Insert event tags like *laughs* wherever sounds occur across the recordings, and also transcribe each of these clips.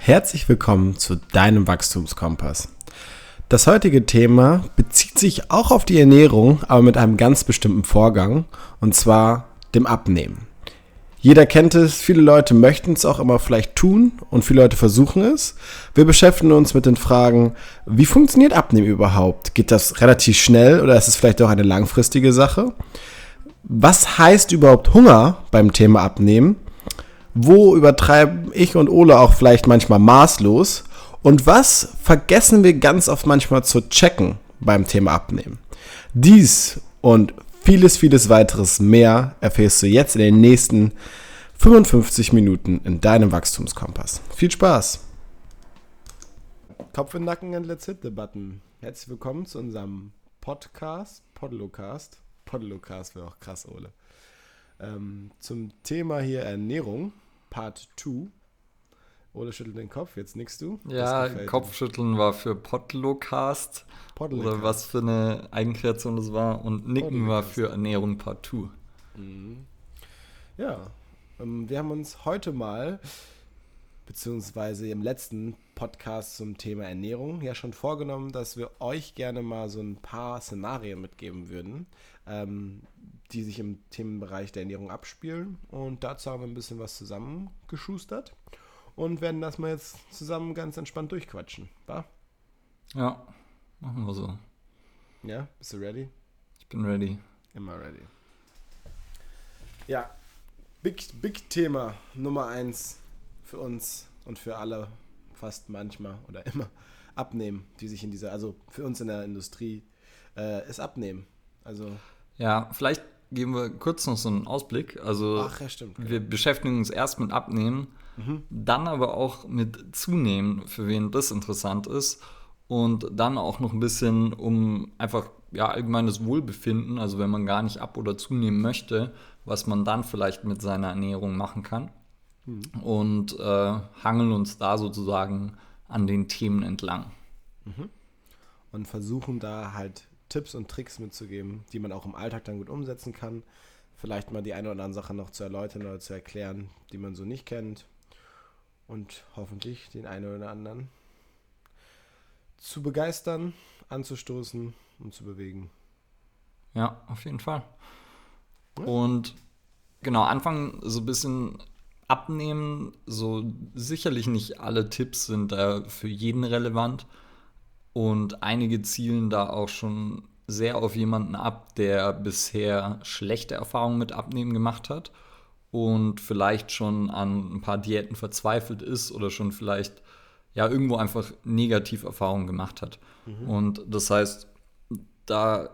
Herzlich willkommen zu deinem Wachstumskompass. Das heutige Thema bezieht sich auch auf die Ernährung, aber mit einem ganz bestimmten Vorgang, und zwar dem Abnehmen. Jeder kennt es, viele Leute möchten es auch immer vielleicht tun und viele Leute versuchen es. Wir beschäftigen uns mit den Fragen, wie funktioniert Abnehmen überhaupt? Geht das relativ schnell oder ist es vielleicht auch eine langfristige Sache? Was heißt überhaupt Hunger beim Thema Abnehmen? Wo übertreiben ich und Ole auch vielleicht manchmal maßlos? Und was vergessen wir ganz oft manchmal zu checken beim Thema Abnehmen? Dies und vieles, vieles weiteres mehr erfährst du jetzt in den nächsten 55 Minuten in deinem Wachstumskompass. Viel Spaß! Kopf in Nacken and let's hit the button. Herzlich willkommen zu unserem Podcast, Podlocast. Podlocast wäre auch krass, Ole. Ähm, zum Thema hier Ernährung, Part 2. Ole schüttelt den Kopf, jetzt nickst du. Ja, Kopfschütteln war für Podlocast. Podlocast. Oder was für eine Eigenkreation das war. Und Nicken Podlocast. war für Ernährung Part 2. Mhm. Ja, ähm, wir haben uns heute mal, beziehungsweise im letzten Podcast zum Thema Ernährung, ja schon vorgenommen, dass wir euch gerne mal so ein paar Szenarien mitgeben würden, ähm, die sich im Themenbereich der Ernährung abspielen. Und dazu haben wir ein bisschen was zusammengeschustert und werden das mal jetzt zusammen ganz entspannt durchquatschen. Wa? Ja, machen wir so. Ja, bist du ready? Ich bin ready. Immer ready. Ja, Big, Big Thema Nummer eins für uns und für alle, fast manchmal oder immer, abnehmen, die sich in dieser, also für uns in der Industrie, äh, ist abnehmen. Also. Ja, vielleicht geben wir kurz noch so einen Ausblick. Also Ach, ja, stimmt. Wir genau. beschäftigen uns erst mit Abnehmen, mhm. dann aber auch mit Zunehmen, für wen das interessant ist. Und dann auch noch ein bisschen um einfach ja, allgemeines Wohlbefinden, also wenn man gar nicht ab- oder zunehmen möchte, was man dann vielleicht mit seiner Ernährung machen kann. Mhm. Und äh, hangeln uns da sozusagen an den Themen entlang. Mhm. Und versuchen da halt Tipps und Tricks mitzugeben, die man auch im Alltag dann gut umsetzen kann. Vielleicht mal die eine oder andere Sache noch zu erläutern oder zu erklären, die man so nicht kennt. Und hoffentlich den einen oder anderen zu begeistern, anzustoßen und zu bewegen. Ja, auf jeden Fall. Ja. Und genau, anfangen so ein bisschen abnehmen. So sicherlich nicht alle Tipps sind da für jeden relevant. Und einige zielen da auch schon sehr auf jemanden ab, der bisher schlechte Erfahrungen mit Abnehmen gemacht hat und vielleicht schon an ein paar Diäten verzweifelt ist oder schon vielleicht ja irgendwo einfach Negativerfahrungen gemacht hat. Mhm. Und das heißt, da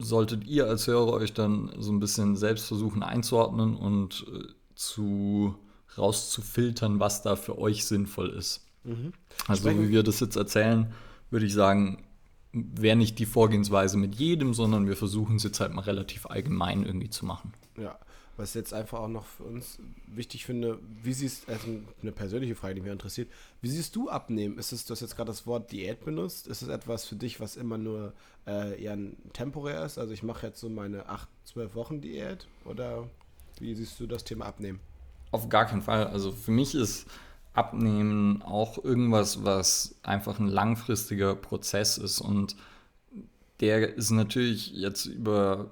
solltet ihr als Hörer euch dann so ein bisschen selbst versuchen einzuordnen und äh, zu rauszufiltern, was da für euch sinnvoll ist. Mhm. Also Sprechen. wie wir das jetzt erzählen, würde ich sagen, wäre nicht die Vorgehensweise mit jedem, sondern wir versuchen es jetzt halt mal relativ allgemein irgendwie zu machen. Ja, was jetzt einfach auch noch für uns wichtig finde, wie siehst du, also eine persönliche Frage, die mich interessiert, wie siehst du abnehmen? Ist es, du hast jetzt gerade das Wort Diät benutzt, ist es etwas für dich, was immer nur äh, eher temporär ist? Also ich mache jetzt so meine 8, 12 Wochen Diät oder wie siehst du das Thema Abnehmen? Auf gar keinen Fall. Also für mich ist Abnehmen auch irgendwas, was einfach ein langfristiger Prozess ist. Und der ist natürlich jetzt über,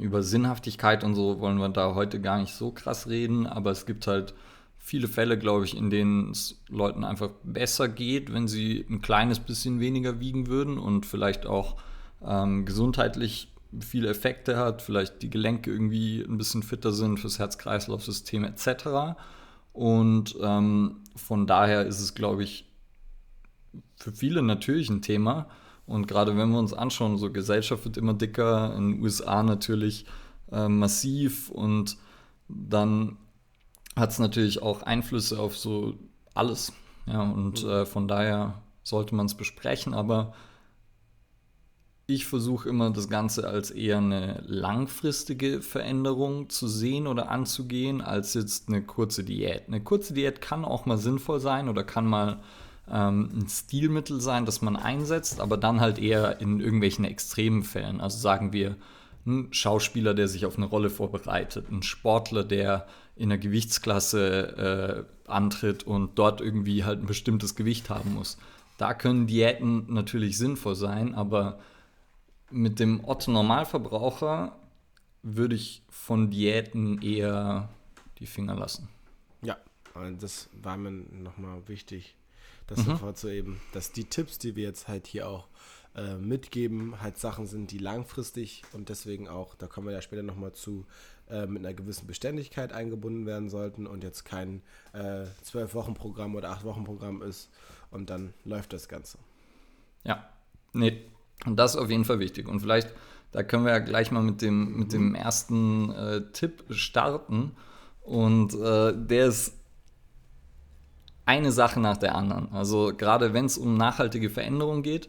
über Sinnhaftigkeit und so wollen wir da heute gar nicht so krass reden, aber es gibt halt viele Fälle, glaube ich, in denen es Leuten einfach besser geht, wenn sie ein kleines bisschen weniger wiegen würden und vielleicht auch ähm, gesundheitlich viele Effekte hat, vielleicht die Gelenke irgendwie ein bisschen fitter sind fürs Herz-Kreislauf-System etc. Und ähm, von daher ist es, glaube ich, für viele natürlich ein Thema. Und gerade wenn wir uns anschauen, so Gesellschaft wird immer dicker, in den USA natürlich äh, massiv und dann hat es natürlich auch Einflüsse auf so alles. Ja, und äh, von daher sollte man es besprechen, aber ich versuche immer das Ganze als eher eine langfristige Veränderung zu sehen oder anzugehen, als jetzt eine kurze Diät. Eine kurze Diät kann auch mal sinnvoll sein oder kann mal ähm, ein Stilmittel sein, das man einsetzt, aber dann halt eher in irgendwelchen extremen Fällen. Also sagen wir, ein Schauspieler, der sich auf eine Rolle vorbereitet, ein Sportler, der in der Gewichtsklasse äh, antritt und dort irgendwie halt ein bestimmtes Gewicht haben muss. Da können Diäten natürlich sinnvoll sein, aber mit dem Otto-Normalverbraucher würde ich von Diäten eher die Finger lassen. Ja, das war mir nochmal wichtig, das mhm. hervorzuheben, dass die Tipps, die wir jetzt halt hier auch äh, mitgeben, halt Sachen sind, die langfristig und deswegen auch, da kommen wir ja später nochmal zu, äh, mit einer gewissen Beständigkeit eingebunden werden sollten und jetzt kein äh, Zwölf-Wochen-Programm oder Acht-Wochen-Programm ist, und dann läuft das Ganze. Ja, nee, und das ist auf jeden Fall wichtig. Und vielleicht, da können wir ja gleich mal mit dem, mit dem ersten äh, Tipp starten. Und äh, der ist eine Sache nach der anderen. Also gerade wenn es um nachhaltige Veränderung geht,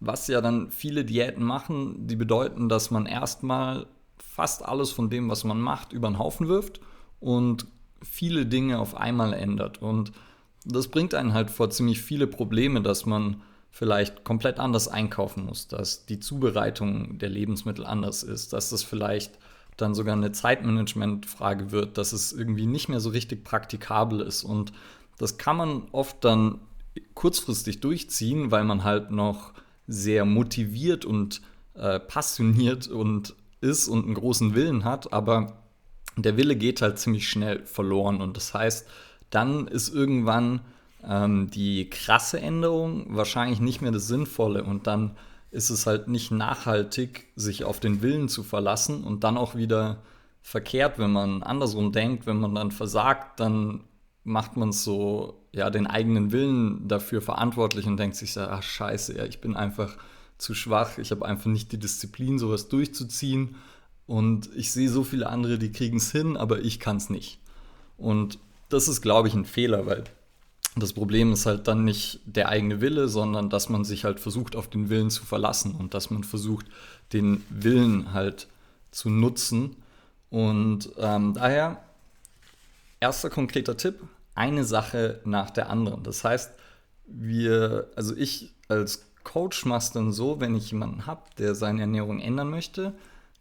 was ja dann viele Diäten machen, die bedeuten, dass man erstmal fast alles von dem, was man macht, über den Haufen wirft und viele Dinge auf einmal ändert. Und das bringt einen halt vor ziemlich viele Probleme, dass man vielleicht komplett anders einkaufen muss, dass die Zubereitung der Lebensmittel anders ist, dass das vielleicht dann sogar eine Zeitmanagement-Frage wird, dass es irgendwie nicht mehr so richtig praktikabel ist. Und das kann man oft dann kurzfristig durchziehen, weil man halt noch sehr motiviert und äh, passioniert und ist und einen großen Willen hat, aber der Wille geht halt ziemlich schnell verloren. Und das heißt, dann ist irgendwann ähm, die krasse Änderung wahrscheinlich nicht mehr das Sinnvolle und dann ist es halt nicht nachhaltig, sich auf den Willen zu verlassen und dann auch wieder verkehrt, wenn man andersrum denkt, wenn man dann versagt, dann macht man so ja den eigenen Willen dafür verantwortlich und denkt sich so, ach scheiße, ja, ich bin einfach zu schwach, ich habe einfach nicht die Disziplin, sowas durchzuziehen und ich sehe so viele andere, die kriegen es hin, aber ich kann es nicht. Und das ist, glaube ich, ein Fehler, weil das Problem ist halt dann nicht der eigene Wille, sondern dass man sich halt versucht, auf den Willen zu verlassen und dass man versucht, den Willen halt zu nutzen. Und ähm, daher, erster konkreter Tipp, eine Sache nach der anderen. Das heißt, wir, also ich als Coach mache es dann so, wenn ich jemanden habe, der seine Ernährung ändern möchte,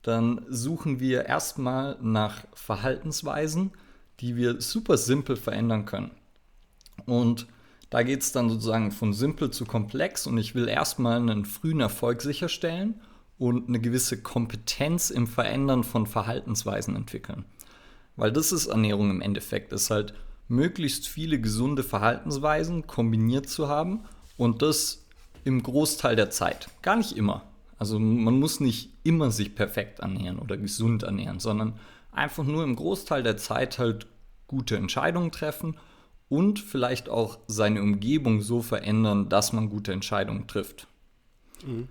dann suchen wir erstmal nach Verhaltensweisen, die wir super simpel verändern können. Und da geht es dann sozusagen von simpel zu komplex und ich will erstmal einen frühen Erfolg sicherstellen und eine gewisse Kompetenz im Verändern von Verhaltensweisen entwickeln. Weil das ist Ernährung im Endeffekt, ist halt möglichst viele gesunde Verhaltensweisen kombiniert zu haben und das im Großteil der Zeit. Gar nicht immer. Also man muss nicht immer sich perfekt ernähren oder gesund ernähren, sondern einfach nur im Großteil der Zeit halt gute Entscheidungen treffen und vielleicht auch seine Umgebung so verändern, dass man gute Entscheidungen trifft. Mhm.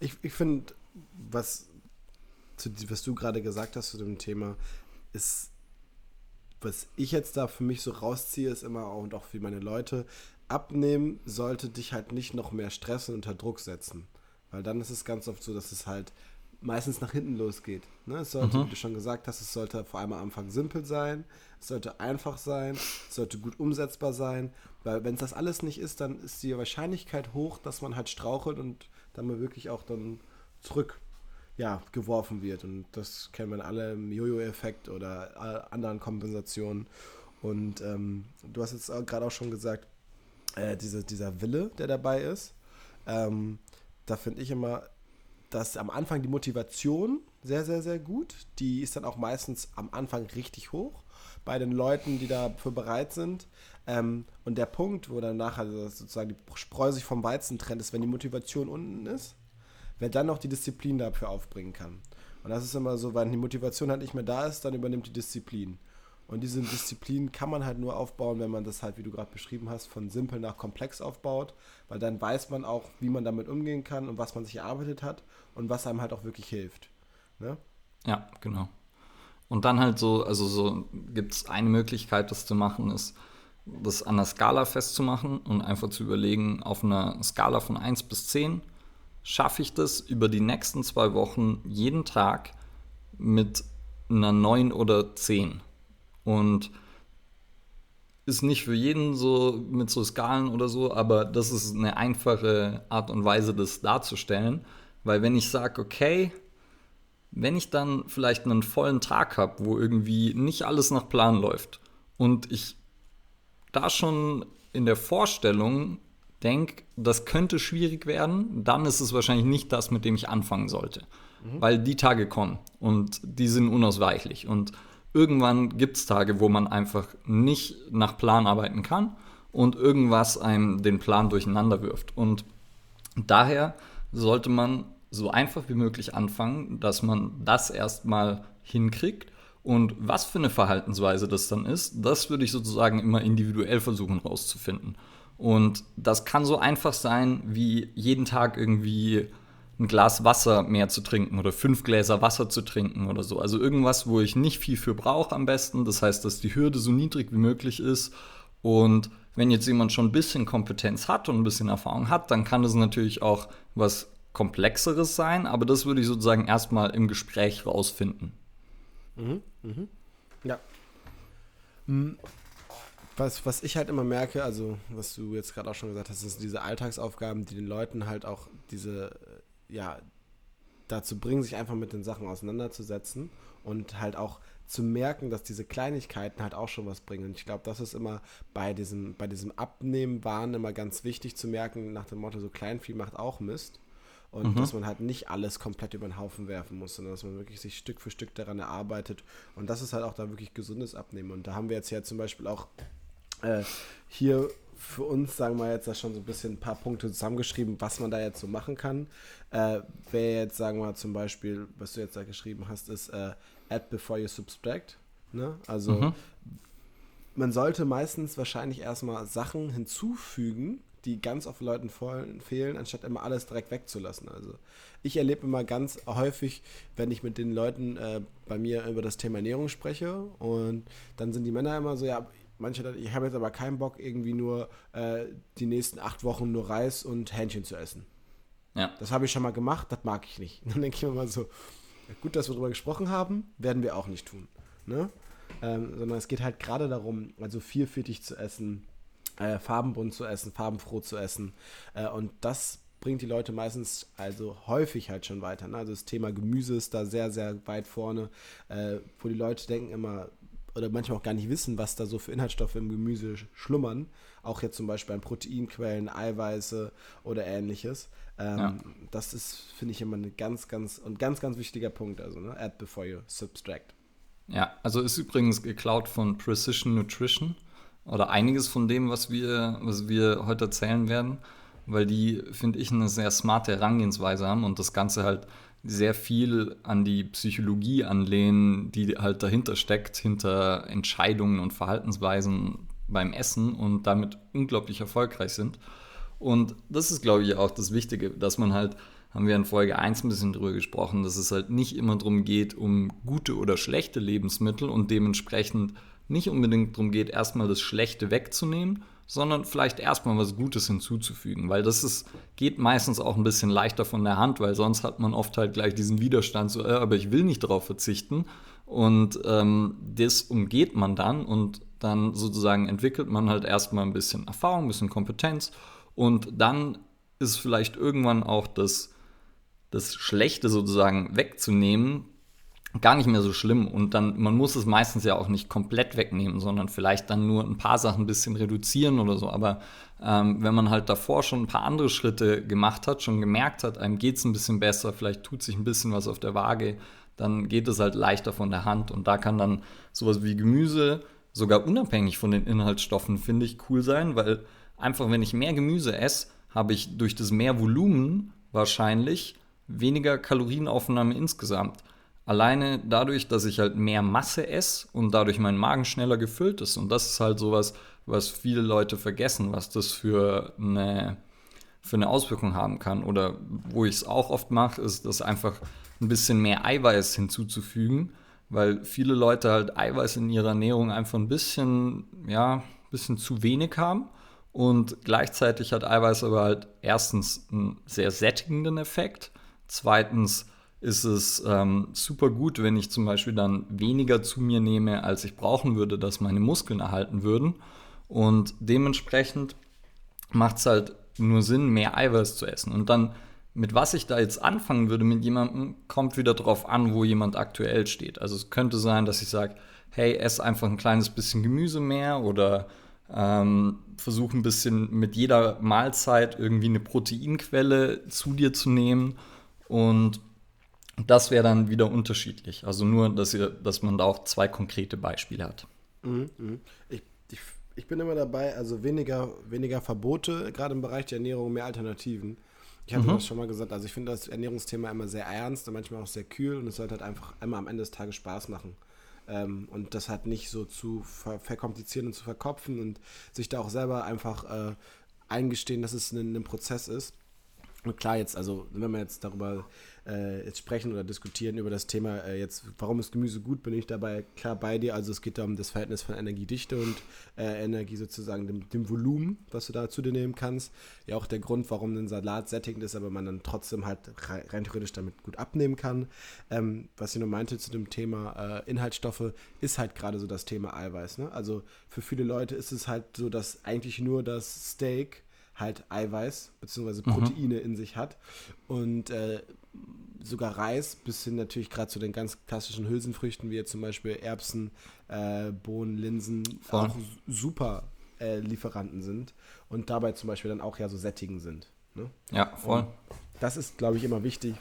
Ich, ich finde, was, was du gerade gesagt hast zu dem Thema, ist, was ich jetzt da für mich so rausziehe, ist immer auch, und auch für meine Leute, abnehmen sollte dich halt nicht noch mehr stressen und unter Druck setzen. Weil dann ist es ganz oft so, dass es halt meistens nach hinten losgeht. Ne? Es sollte, mhm. wie du schon gesagt hast, es sollte vor allem am Anfang simpel sein, es sollte einfach sein, es sollte gut umsetzbar sein, weil wenn es das alles nicht ist, dann ist die Wahrscheinlichkeit hoch, dass man halt strauchelt und dann mal wirklich auch dann zurück ja, geworfen wird. Und das kennen wir alle im Jojo-Effekt oder anderen Kompensationen. Und ähm, du hast jetzt gerade auch schon gesagt, äh, diese, dieser Wille, der dabei ist, ähm, da finde ich immer, dass am Anfang die Motivation sehr, sehr, sehr gut. Die ist dann auch meistens am Anfang richtig hoch bei den Leuten, die dafür bereit sind. Ähm, und der Punkt, wo dann nachher also sozusagen die Spreu sich vom Weizen trennt, ist, wenn die Motivation unten ist, wer dann noch die Disziplin dafür aufbringen kann. Und das ist immer so, weil die Motivation halt nicht mehr da ist, dann übernimmt die Disziplin. Und diese Disziplin kann man halt nur aufbauen, wenn man das halt, wie du gerade beschrieben hast, von simpel nach komplex aufbaut, weil dann weiß man auch, wie man damit umgehen kann und was man sich erarbeitet hat und was einem halt auch wirklich hilft. Ne? Ja, genau. Und dann halt so, also so gibt es eine Möglichkeit, das zu machen, ist, das an der Skala festzumachen und einfach zu überlegen, auf einer Skala von 1 bis 10, schaffe ich das über die nächsten zwei Wochen jeden Tag mit einer 9 oder 10. Und ist nicht für jeden so mit so Skalen oder so, aber das ist eine einfache Art und Weise, das darzustellen. Weil wenn ich sage, okay, wenn ich dann vielleicht einen vollen Tag habe, wo irgendwie nicht alles nach Plan läuft und ich da schon in der Vorstellung denke, das könnte schwierig werden, dann ist es wahrscheinlich nicht das, mit dem ich anfangen sollte. Mhm. Weil die Tage kommen und die sind unausweichlich. Und irgendwann gibt es Tage, wo man einfach nicht nach Plan arbeiten kann und irgendwas einem den Plan durcheinander wirft. Und daher sollte man so einfach wie möglich anfangen, dass man das erstmal hinkriegt. Und was für eine Verhaltensweise das dann ist, das würde ich sozusagen immer individuell versuchen rauszufinden. Und das kann so einfach sein, wie jeden Tag irgendwie ein Glas Wasser mehr zu trinken oder fünf Gläser Wasser zu trinken oder so. Also irgendwas, wo ich nicht viel für brauche am besten. Das heißt, dass die Hürde so niedrig wie möglich ist. Und wenn jetzt jemand schon ein bisschen Kompetenz hat und ein bisschen Erfahrung hat, dann kann es natürlich auch was Komplexeres sein. Aber das würde ich sozusagen erstmal im Gespräch rausfinden. Mhm, mhm. Ja. Hm was, was ich halt immer merke, also was du jetzt gerade auch schon gesagt hast, sind diese Alltagsaufgaben, die den Leuten halt auch diese, ja, dazu bringen, sich einfach mit den Sachen auseinanderzusetzen und halt auch zu merken, dass diese Kleinigkeiten halt auch schon was bringen. Und ich glaube, das ist immer bei diesem, bei diesem Abnehmen waren immer ganz wichtig zu merken, nach dem Motto, so klein viel macht auch Mist. Und mhm. dass man halt nicht alles komplett über den Haufen werfen muss, sondern dass man wirklich sich Stück für Stück daran erarbeitet. Und das ist halt auch da wirklich gesundes Abnehmen. Und da haben wir jetzt ja zum Beispiel auch äh, hier für uns, sagen wir jetzt, da schon so ein bisschen ein paar Punkte zusammengeschrieben, was man da jetzt so machen kann. Äh, Wäre jetzt, sagen wir zum Beispiel, was du jetzt da geschrieben hast, ist äh, add before you subtract. Ne? Also mhm. man sollte meistens wahrscheinlich erstmal Sachen hinzufügen, die ganz oft Leuten fehlen, anstatt immer alles direkt wegzulassen. Also ich erlebe immer ganz häufig, wenn ich mit den Leuten äh, bei mir über das Thema Ernährung spreche und dann sind die Männer immer so, ja, Manche dann, ich habe jetzt aber keinen Bock, irgendwie nur äh, die nächsten acht Wochen nur Reis und Hähnchen zu essen. Ja. Das habe ich schon mal gemacht, das mag ich nicht. *laughs* Dann denke ich mir mal so, gut, dass wir darüber gesprochen haben, werden wir auch nicht tun. Ne? Ähm, sondern es geht halt gerade darum, also vielfältig zu essen, äh, farbenbunt zu essen, farbenfroh zu essen. Äh, und das bringt die Leute meistens, also häufig halt schon weiter. Ne? Also das Thema Gemüse ist da sehr, sehr weit vorne, äh, wo die Leute denken immer, oder manchmal auch gar nicht wissen, was da so für Inhaltsstoffe im Gemüse schlummern. Auch jetzt zum Beispiel an Proteinquellen, Eiweiße oder ähnliches. Ähm, ja. Das ist, finde ich, immer ein ganz, ganz und ganz, ganz wichtiger Punkt. Also, ne? add before you subtract. Ja, also ist übrigens geklaut von Precision Nutrition oder einiges von dem, was wir, was wir heute erzählen werden, weil die, finde ich, eine sehr smarte Herangehensweise haben und das Ganze halt sehr viel an die Psychologie anlehnen, die halt dahinter steckt, hinter Entscheidungen und Verhaltensweisen beim Essen und damit unglaublich erfolgreich sind. Und das ist, glaube ich, auch das Wichtige, dass man halt, haben wir in Folge 1 ein bisschen drüber gesprochen, dass es halt nicht immer darum geht, um gute oder schlechte Lebensmittel und dementsprechend nicht unbedingt darum geht, erstmal das Schlechte wegzunehmen, sondern vielleicht erstmal was Gutes hinzuzufügen, weil das ist, geht meistens auch ein bisschen leichter von der Hand, weil sonst hat man oft halt gleich diesen Widerstand, so, äh, aber ich will nicht darauf verzichten. Und ähm, das umgeht man dann und dann sozusagen entwickelt man halt erstmal ein bisschen Erfahrung, ein bisschen Kompetenz und dann ist vielleicht irgendwann auch das, das Schlechte sozusagen wegzunehmen, gar nicht mehr so schlimm und dann, man muss es meistens ja auch nicht komplett wegnehmen, sondern vielleicht dann nur ein paar Sachen ein bisschen reduzieren oder so. Aber ähm, wenn man halt davor schon ein paar andere Schritte gemacht hat, schon gemerkt hat, einem geht es ein bisschen besser, vielleicht tut sich ein bisschen was auf der Waage, dann geht es halt leichter von der Hand und da kann dann sowas wie Gemüse sogar unabhängig von den Inhaltsstoffen, finde ich, cool sein, weil einfach, wenn ich mehr Gemüse esse, habe ich durch das mehr Volumen wahrscheinlich weniger Kalorienaufnahme insgesamt. Alleine dadurch, dass ich halt mehr Masse esse und dadurch mein Magen schneller gefüllt ist. Und das ist halt sowas, was viele Leute vergessen, was das für eine, für eine Auswirkung haben kann. Oder wo ich es auch oft mache, ist das einfach ein bisschen mehr Eiweiß hinzuzufügen, weil viele Leute halt Eiweiß in ihrer Ernährung einfach ein bisschen, ja, ein bisschen zu wenig haben. Und gleichzeitig hat Eiweiß aber halt erstens einen sehr sättigenden Effekt, zweitens ist es ähm, super gut, wenn ich zum Beispiel dann weniger zu mir nehme, als ich brauchen würde, dass meine Muskeln erhalten würden. Und dementsprechend macht es halt nur Sinn, mehr Eiweiß zu essen. Und dann mit was ich da jetzt anfangen würde mit jemandem, kommt wieder darauf an, wo jemand aktuell steht. Also es könnte sein, dass ich sage, hey, ess einfach ein kleines bisschen Gemüse mehr oder ähm, versuch ein bisschen mit jeder Mahlzeit irgendwie eine Proteinquelle zu dir zu nehmen und das wäre dann wieder unterschiedlich. Also nur, dass, ihr, dass man da auch zwei konkrete Beispiele hat. Mhm, mhm. Ich, ich, ich, bin immer dabei, also weniger, weniger Verbote, gerade im Bereich der Ernährung, mehr Alternativen. Ich hatte mhm. das schon mal gesagt, also ich finde das Ernährungsthema immer sehr ernst und manchmal auch sehr kühl und es sollte halt einfach einmal am Ende des Tages Spaß machen. Ähm, und das halt nicht so zu ver verkomplizieren und zu verkopfen und sich da auch selber einfach äh, eingestehen, dass es ein, ein Prozess ist. Und klar, jetzt, also wenn wir jetzt darüber äh, jetzt sprechen oder diskutieren über das Thema äh, jetzt, warum ist Gemüse gut, bin ich dabei klar bei dir. Also es geht da um das Verhältnis von Energiedichte und äh, Energie sozusagen, dem, dem, Volumen, was du da zu dir nehmen kannst. Ja auch der Grund, warum ein Salat sättigend ist, aber man dann trotzdem halt rein theoretisch damit gut abnehmen kann. Ähm, was ich nur meinte zu dem Thema äh, Inhaltsstoffe, ist halt gerade so das Thema Eiweiß. Ne? Also für viele Leute ist es halt so, dass eigentlich nur das Steak halt Eiweiß bzw. Mhm. Proteine mhm. in sich hat. Und äh, sogar Reis, bis hin natürlich gerade zu den ganz klassischen Hülsenfrüchten, wie jetzt zum Beispiel Erbsen, äh, Bohnen, Linsen, Voll. auch super äh, Lieferanten sind und dabei zum Beispiel dann auch ja so sättigend sind. Ne? Ja, voll. Und das ist, glaube ich, immer wichtig,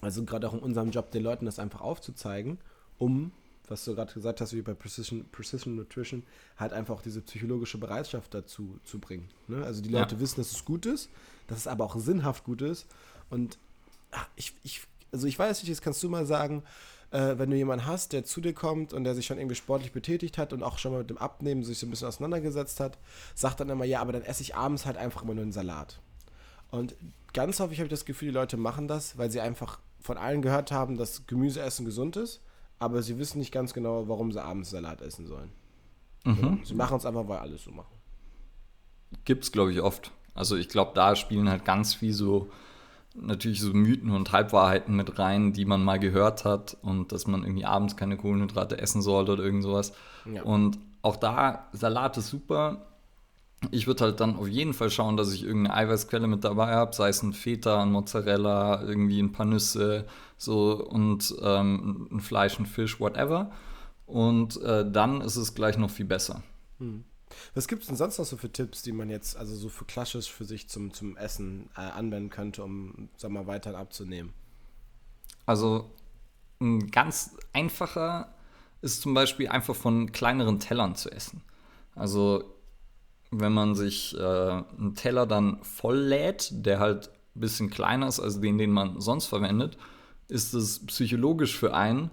also gerade auch in unserem Job den Leuten das einfach aufzuzeigen, um was du gerade gesagt hast, wie bei Precision, Precision Nutrition, halt einfach auch diese psychologische Bereitschaft dazu zu bringen. Ne? Also die Leute ja. wissen, dass es gut ist, dass es aber auch sinnhaft gut ist. Und ich, ich, also ich weiß nicht, jetzt kannst du mal sagen, äh, wenn du jemanden hast, der zu dir kommt und der sich schon irgendwie sportlich betätigt hat und auch schon mal mit dem Abnehmen sich so ein bisschen auseinandergesetzt hat, sagt dann immer, ja, aber dann esse ich abends halt einfach immer nur einen Salat. Und ganz häufig habe ich das Gefühl, die Leute machen das, weil sie einfach von allen gehört haben, dass Gemüseessen gesund ist aber sie wissen nicht ganz genau, warum sie abends Salat essen sollen. Mhm. Sie machen es einfach, weil alles so machen. Gibt es, glaube ich, oft. Also ich glaube, da spielen halt ganz viel so natürlich so Mythen und Halbwahrheiten mit rein, die man mal gehört hat und dass man irgendwie abends keine Kohlenhydrate essen sollte oder irgend sowas. Ja. Und auch da, Salat ist super. Ich würde halt dann auf jeden Fall schauen, dass ich irgendeine Eiweißquelle mit dabei habe, sei es ein Feta, ein Mozzarella, irgendwie ein paar Nüsse, so und ähm, ein Fleisch, ein Fisch, whatever. Und äh, dann ist es gleich noch viel besser. Hm. Was gibt es denn sonst noch so für Tipps, die man jetzt, also so für klassisch für sich zum, zum Essen äh, anwenden könnte, um, sag mal, weiter abzunehmen? Also ein ganz einfacher ist zum Beispiel einfach von kleineren Tellern zu essen. Also wenn man sich äh, einen Teller dann voll lädt, der halt ein bisschen kleiner ist als den, den man sonst verwendet, ist es psychologisch für einen,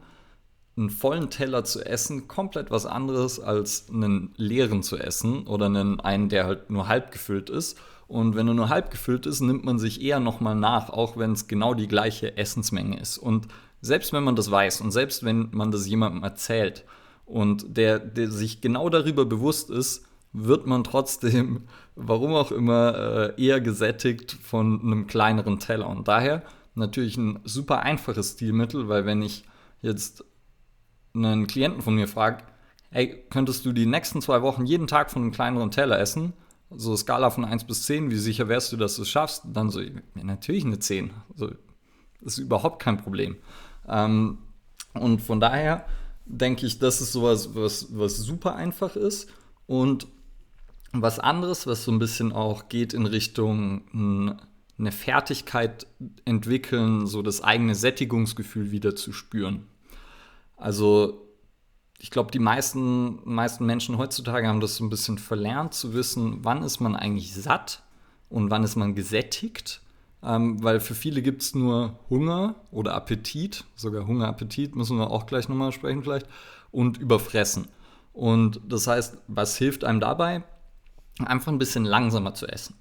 einen vollen Teller zu essen, komplett was anderes als einen leeren zu essen oder einen, einen der halt nur halb gefüllt ist. Und wenn er nur halb gefüllt ist, nimmt man sich eher nochmal nach, auch wenn es genau die gleiche Essensmenge ist. Und selbst wenn man das weiß und selbst wenn man das jemandem erzählt und der, der sich genau darüber bewusst ist, wird man trotzdem, *laughs* warum auch immer, äh, eher gesättigt von einem kleineren Teller. Und daher natürlich ein super einfaches Stilmittel, weil wenn ich jetzt einen Klienten von mir frage, hey, könntest du die nächsten zwei Wochen jeden Tag von einem kleineren Teller essen? So Skala von 1 bis 10, wie sicher wärst du, dass du es schaffst? Dann so, ja, natürlich eine 10. Also, das ist überhaupt kein Problem. Ähm, und von daher denke ich, das ist sowas, was, was super einfach ist. Und was anderes, was so ein bisschen auch geht in Richtung eine Fertigkeit entwickeln, so das eigene Sättigungsgefühl wieder zu spüren. Also ich glaube, die meisten, meisten Menschen heutzutage haben das so ein bisschen verlernt zu wissen, wann ist man eigentlich satt und wann ist man gesättigt. Ähm, weil für viele gibt es nur Hunger oder Appetit, sogar Hunger, Appetit, müssen wir auch gleich nochmal sprechen vielleicht, und Überfressen. Und das heißt, was hilft einem dabei? Einfach ein bisschen langsamer zu essen.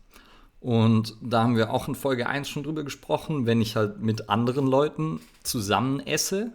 Und da haben wir auch in Folge 1 schon drüber gesprochen, wenn ich halt mit anderen Leuten zusammen esse,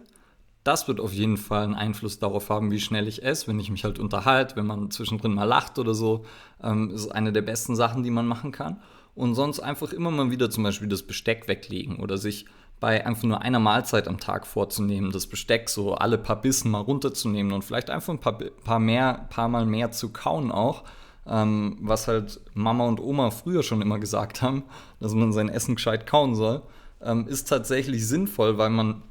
das wird auf jeden Fall einen Einfluss darauf haben, wie schnell ich esse, wenn ich mich halt unterhalte, wenn man zwischendrin mal lacht oder so, ähm, ist eine der besten Sachen, die man machen kann. Und sonst einfach immer mal wieder zum Beispiel das Besteck weglegen oder sich bei einfach nur einer Mahlzeit am Tag vorzunehmen, das Besteck so alle paar Bissen mal runterzunehmen und vielleicht einfach ein paar, paar, mehr, paar Mal mehr zu kauen auch, ähm, was halt Mama und Oma früher schon immer gesagt haben, dass man sein Essen gescheit kauen soll, ähm, ist tatsächlich sinnvoll, weil man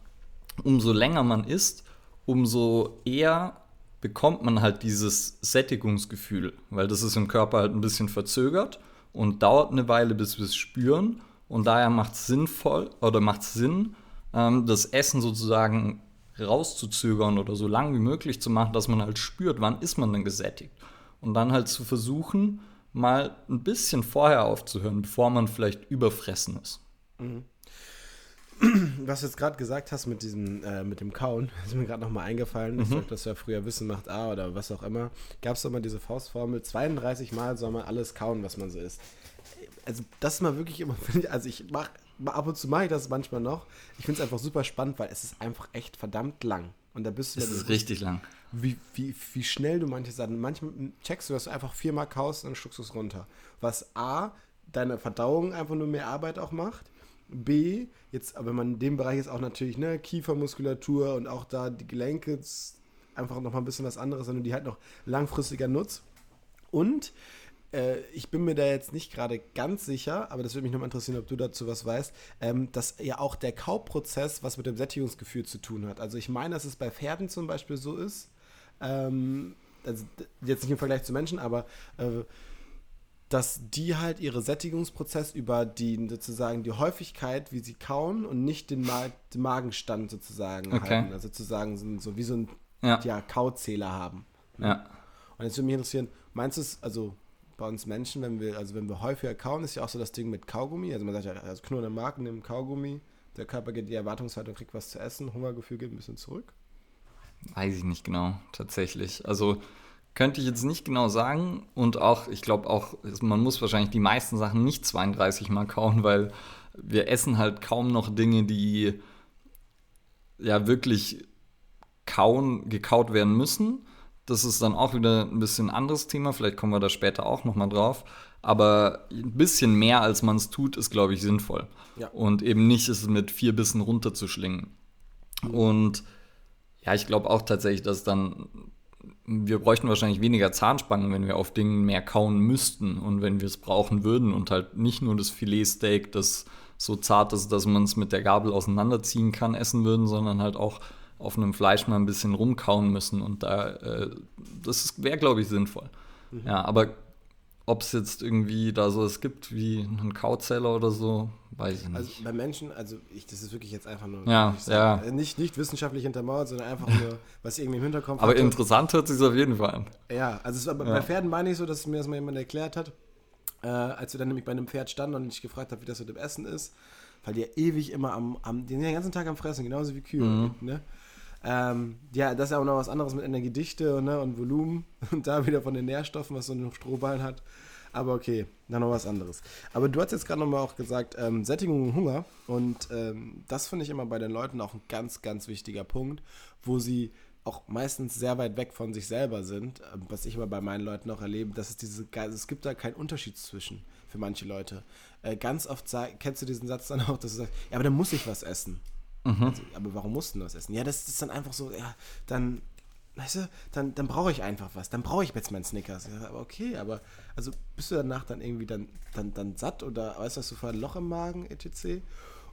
umso länger man isst, umso eher bekommt man halt dieses Sättigungsgefühl, weil das ist im Körper halt ein bisschen verzögert und dauert eine Weile, bis wir es spüren. Und daher macht es sinnvoll oder macht es Sinn, ähm, das Essen sozusagen rauszuzögern oder so lang wie möglich zu machen, dass man halt spürt, wann ist man denn gesättigt. Und dann halt zu versuchen, mal ein bisschen vorher aufzuhören, bevor man vielleicht überfressen ist. Mhm. *clears throat* Was du jetzt gerade gesagt hast mit diesem, äh, mit dem Kauen, *laughs* ist mir gerade nochmal eingefallen. Mhm. Ich sag, dass ja früher Wissen macht A oder was auch immer. Gab es doch mal diese Faustformel, 32 Mal soll man alles kauen, was man so isst. Also das ist mal wirklich immer, *laughs* also ich mach, ab und zu mache ich das manchmal noch. Ich finde es einfach super spannend, weil es ist einfach echt verdammt lang. Und da bist du. Es ist richtig lang. Wie, wie, wie schnell du manche Sachen. Manchmal checkst du, dass du einfach viermal kaust und dann schluckst du es runter. Was A, deine Verdauung einfach nur mehr Arbeit auch macht. B, jetzt, aber wenn man in dem Bereich ist auch natürlich, ne, Kiefermuskulatur und auch da die Gelenke, einfach nochmal ein bisschen was anderes, du die halt noch langfristiger nutzt. Und äh, ich bin mir da jetzt nicht gerade ganz sicher, aber das würde mich nochmal interessieren, ob du dazu was weißt, ähm, dass ja auch der Kauprozess was mit dem Sättigungsgefühl zu tun hat. Also ich meine, dass es bei Pferden zum Beispiel so ist, ähm, also jetzt nicht im Vergleich zu Menschen, aber äh, dass die halt ihre Sättigungsprozess über die sozusagen die Häufigkeit, wie sie kauen und nicht den, Ma den Magenstand sozusagen okay. halten. Also sozusagen so, so wie so ein ja. ja Kauzähler haben. Ne? Ja. Und jetzt würde mich interessieren, meinst du es, also bei uns Menschen, wenn wir, also wenn wir häufiger kauen, ist ja auch so das Ding mit Kaugummi. Also man sagt ja, also knurrende Marken nehmen Kaugummi, der Körper geht die Erwartungshaltung, kriegt was zu essen, Hungergefühl geht ein bisschen zurück. Weiß ich nicht genau, tatsächlich. Also könnte ich jetzt nicht genau sagen und auch, ich glaube auch, man muss wahrscheinlich die meisten Sachen nicht 32 Mal kauen, weil wir essen halt kaum noch Dinge, die ja wirklich kauen, gekaut werden müssen. Das ist dann auch wieder ein bisschen ein anderes Thema. Vielleicht kommen wir da später auch nochmal drauf. Aber ein bisschen mehr, als man es tut, ist, glaube ich, sinnvoll. Ja. Und eben nicht es mit vier Bissen runterzuschlingen. Und ja, ich glaube auch tatsächlich, dass dann wir bräuchten wahrscheinlich weniger Zahnspangen, wenn wir auf Dingen mehr kauen müssten und wenn wir es brauchen würden und halt nicht nur das Filetsteak, das so zart ist, dass man es mit der Gabel auseinanderziehen kann, essen würden, sondern halt auch auf einem Fleisch mal ein bisschen rumkauen müssen. Und da, äh, das wäre, glaube ich, sinnvoll. Mhm. Ja, aber ob es jetzt irgendwie da so es gibt wie einen Kauzeller oder so, weiß ich nicht. Also bei Menschen, also ich, das ist wirklich jetzt einfach nur ja, ja. Äh, nicht, nicht wissenschaftlich hintermauert, sondern einfach nur, was irgendwie im Hinterkopf Aber hatte. interessant hört sich auf jeden Fall an. Ja, also es war, ja. bei Pferden meine ich so, dass mir das mal jemand erklärt hat, äh, als wir dann nämlich bei einem Pferd standen und ich gefragt habe, wie das mit dem Essen ist, weil die ja ewig immer am, am die sind den ganzen Tag am Fressen, genauso wie Kühe, mhm. ne? Ähm, ja, das ist auch noch was anderes mit Energiedichte ne, und Volumen *laughs* und da wieder von den Nährstoffen, was so ein Strohballen hat. Aber okay, dann noch was anderes. Aber du hast jetzt gerade nochmal auch gesagt, ähm, Sättigung und Hunger. Und ähm, das finde ich immer bei den Leuten auch ein ganz, ganz wichtiger Punkt, wo sie auch meistens sehr weit weg von sich selber sind, ähm, was ich immer bei meinen Leuten auch erlebe, dass es diese, es gibt da keinen Unterschied zwischen für manche Leute. Äh, ganz oft kennst du diesen Satz dann auch, dass du sagst, ja, aber dann muss ich was essen. Mhm. Also, aber warum mussten du das essen? Ja, das ist dann einfach so, ja, dann, weißt du, dann, dann brauche ich einfach was. Dann brauche ich jetzt meinen Snickers. Ja, aber okay, aber also bist du danach dann irgendwie dann, dann, dann satt oder weißt du, hast du vorher ein Loch im Magen, etc.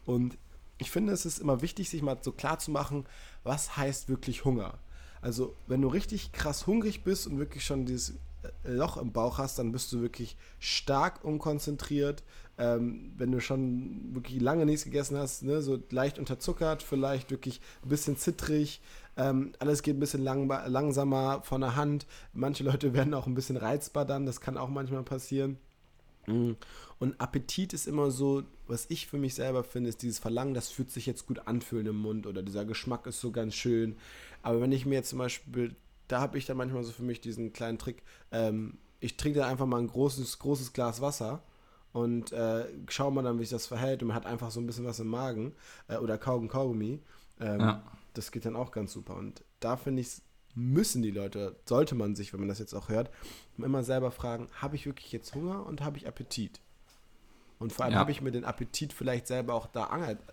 Und ich finde, es ist immer wichtig, sich mal so klar zu machen, was heißt wirklich Hunger. Also, wenn du richtig krass hungrig bist und wirklich schon dieses äh, Loch im Bauch hast, dann bist du wirklich stark unkonzentriert. Ähm, wenn du schon wirklich lange nichts gegessen hast, ne, so leicht unterzuckert, vielleicht wirklich ein bisschen zittrig, ähm, alles geht ein bisschen lang, langsamer von der Hand. Manche Leute *laughs* werden auch ein bisschen reizbar dann, das kann auch manchmal passieren. Mm. Und Appetit ist immer so, was ich für mich selber finde, ist dieses Verlangen, das fühlt sich jetzt gut anfühlen im Mund oder dieser Geschmack ist so ganz schön. Aber wenn ich mir jetzt zum Beispiel da habe ich dann manchmal so für mich diesen kleinen Trick. Ähm, ich trinke dann einfach mal ein großes, großes Glas Wasser und äh, schaue mal dann, wie sich das verhält und man hat einfach so ein bisschen was im Magen äh, oder Kaugen Kaugummi. Ähm, ja. Das geht dann auch ganz super. Und da finde ich, müssen die Leute, sollte man sich, wenn man das jetzt auch hört, immer selber fragen, habe ich wirklich jetzt Hunger und habe ich Appetit? Und vor allem ja. habe ich mir den Appetit vielleicht selber auch da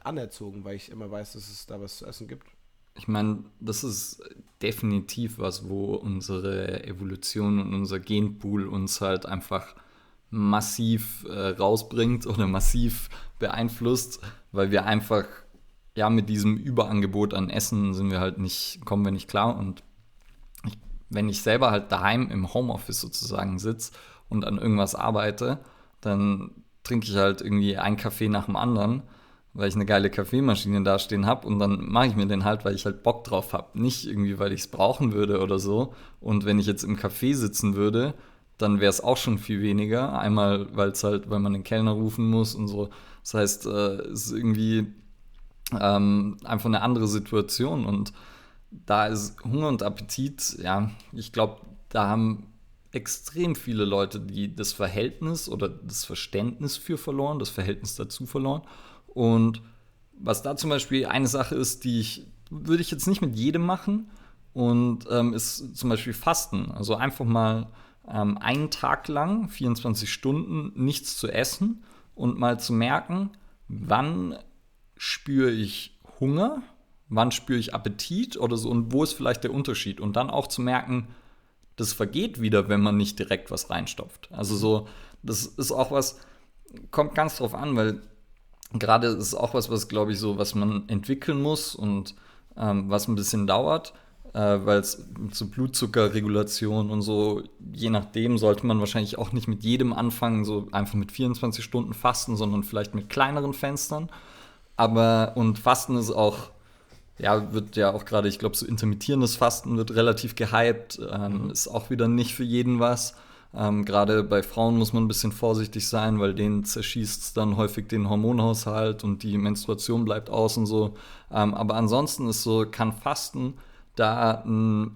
anerzogen, weil ich immer weiß, dass es da was zu essen gibt. ich meine, das ist definitiv was, wo unsere Evolution und unser Genpool uns halt einfach massiv äh, rausbringt oder massiv beeinflusst, weil wir einfach ja mit diesem Überangebot an Essen sind wir halt nicht kommen wir nicht klar und ich, wenn ich selber halt daheim im Homeoffice sozusagen sitze und an irgendwas arbeite, dann trinke ich halt irgendwie einen Kaffee nach dem anderen weil ich eine geile Kaffeemaschine dastehen habe und dann mache ich mir den halt, weil ich halt Bock drauf habe. Nicht irgendwie, weil ich es brauchen würde oder so. Und wenn ich jetzt im Café sitzen würde, dann wäre es auch schon viel weniger. Einmal, weil es halt, weil man den Kellner rufen muss und so. Das heißt, äh, es ist irgendwie ähm, einfach eine andere Situation. Und da ist Hunger und Appetit, ja, ich glaube, da haben extrem viele Leute, die das Verhältnis oder das Verständnis für verloren, das Verhältnis dazu verloren. Und was da zum Beispiel eine Sache ist, die ich, würde ich jetzt nicht mit jedem machen, und ähm, ist zum Beispiel Fasten. Also einfach mal ähm, einen Tag lang, 24 Stunden, nichts zu essen und mal zu merken, wann spüre ich Hunger, wann spüre ich Appetit oder so und wo ist vielleicht der Unterschied. Und dann auch zu merken, das vergeht wieder, wenn man nicht direkt was reinstopft. Also so, das ist auch was, kommt ganz drauf an, weil gerade ist auch was, was glaube ich so, was man entwickeln muss und ähm, was ein bisschen dauert, äh, weil es zu Blutzuckerregulation und so, je nachdem sollte man wahrscheinlich auch nicht mit jedem anfangen, so einfach mit 24 Stunden fasten, sondern vielleicht mit kleineren Fenstern. Aber und Fasten ist auch, ja, wird ja auch gerade, ich glaube, so intermittierendes Fasten wird relativ gehypt, ähm, mhm. ist auch wieder nicht für jeden was. Ähm, Gerade bei Frauen muss man ein bisschen vorsichtig sein, weil denen zerschießt es dann häufig den Hormonhaushalt und die Menstruation bleibt aus und so. Ähm, aber ansonsten ist so, kann Fasten da m,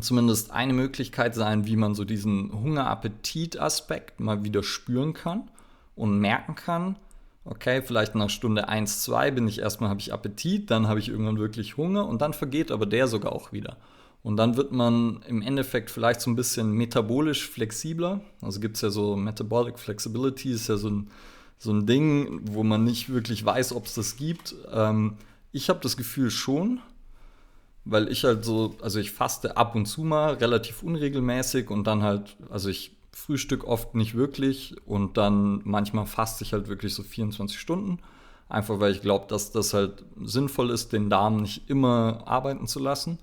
zumindest eine Möglichkeit sein, wie man so diesen Hunger-Appetit-Aspekt mal wieder spüren kann und merken kann. Okay, vielleicht nach Stunde 1, 2 bin ich erstmal, habe ich Appetit, dann habe ich irgendwann wirklich Hunger und dann vergeht aber der sogar auch wieder. Und dann wird man im Endeffekt vielleicht so ein bisschen metabolisch flexibler. Also gibt es ja so Metabolic Flexibility, ist ja so ein, so ein Ding, wo man nicht wirklich weiß, ob es das gibt. Ähm, ich habe das Gefühl schon, weil ich halt so, also ich faste ab und zu mal relativ unregelmäßig und dann halt, also ich frühstück oft nicht wirklich und dann manchmal faste ich halt wirklich so 24 Stunden. Einfach weil ich glaube, dass das halt sinnvoll ist, den Darm nicht immer arbeiten zu lassen.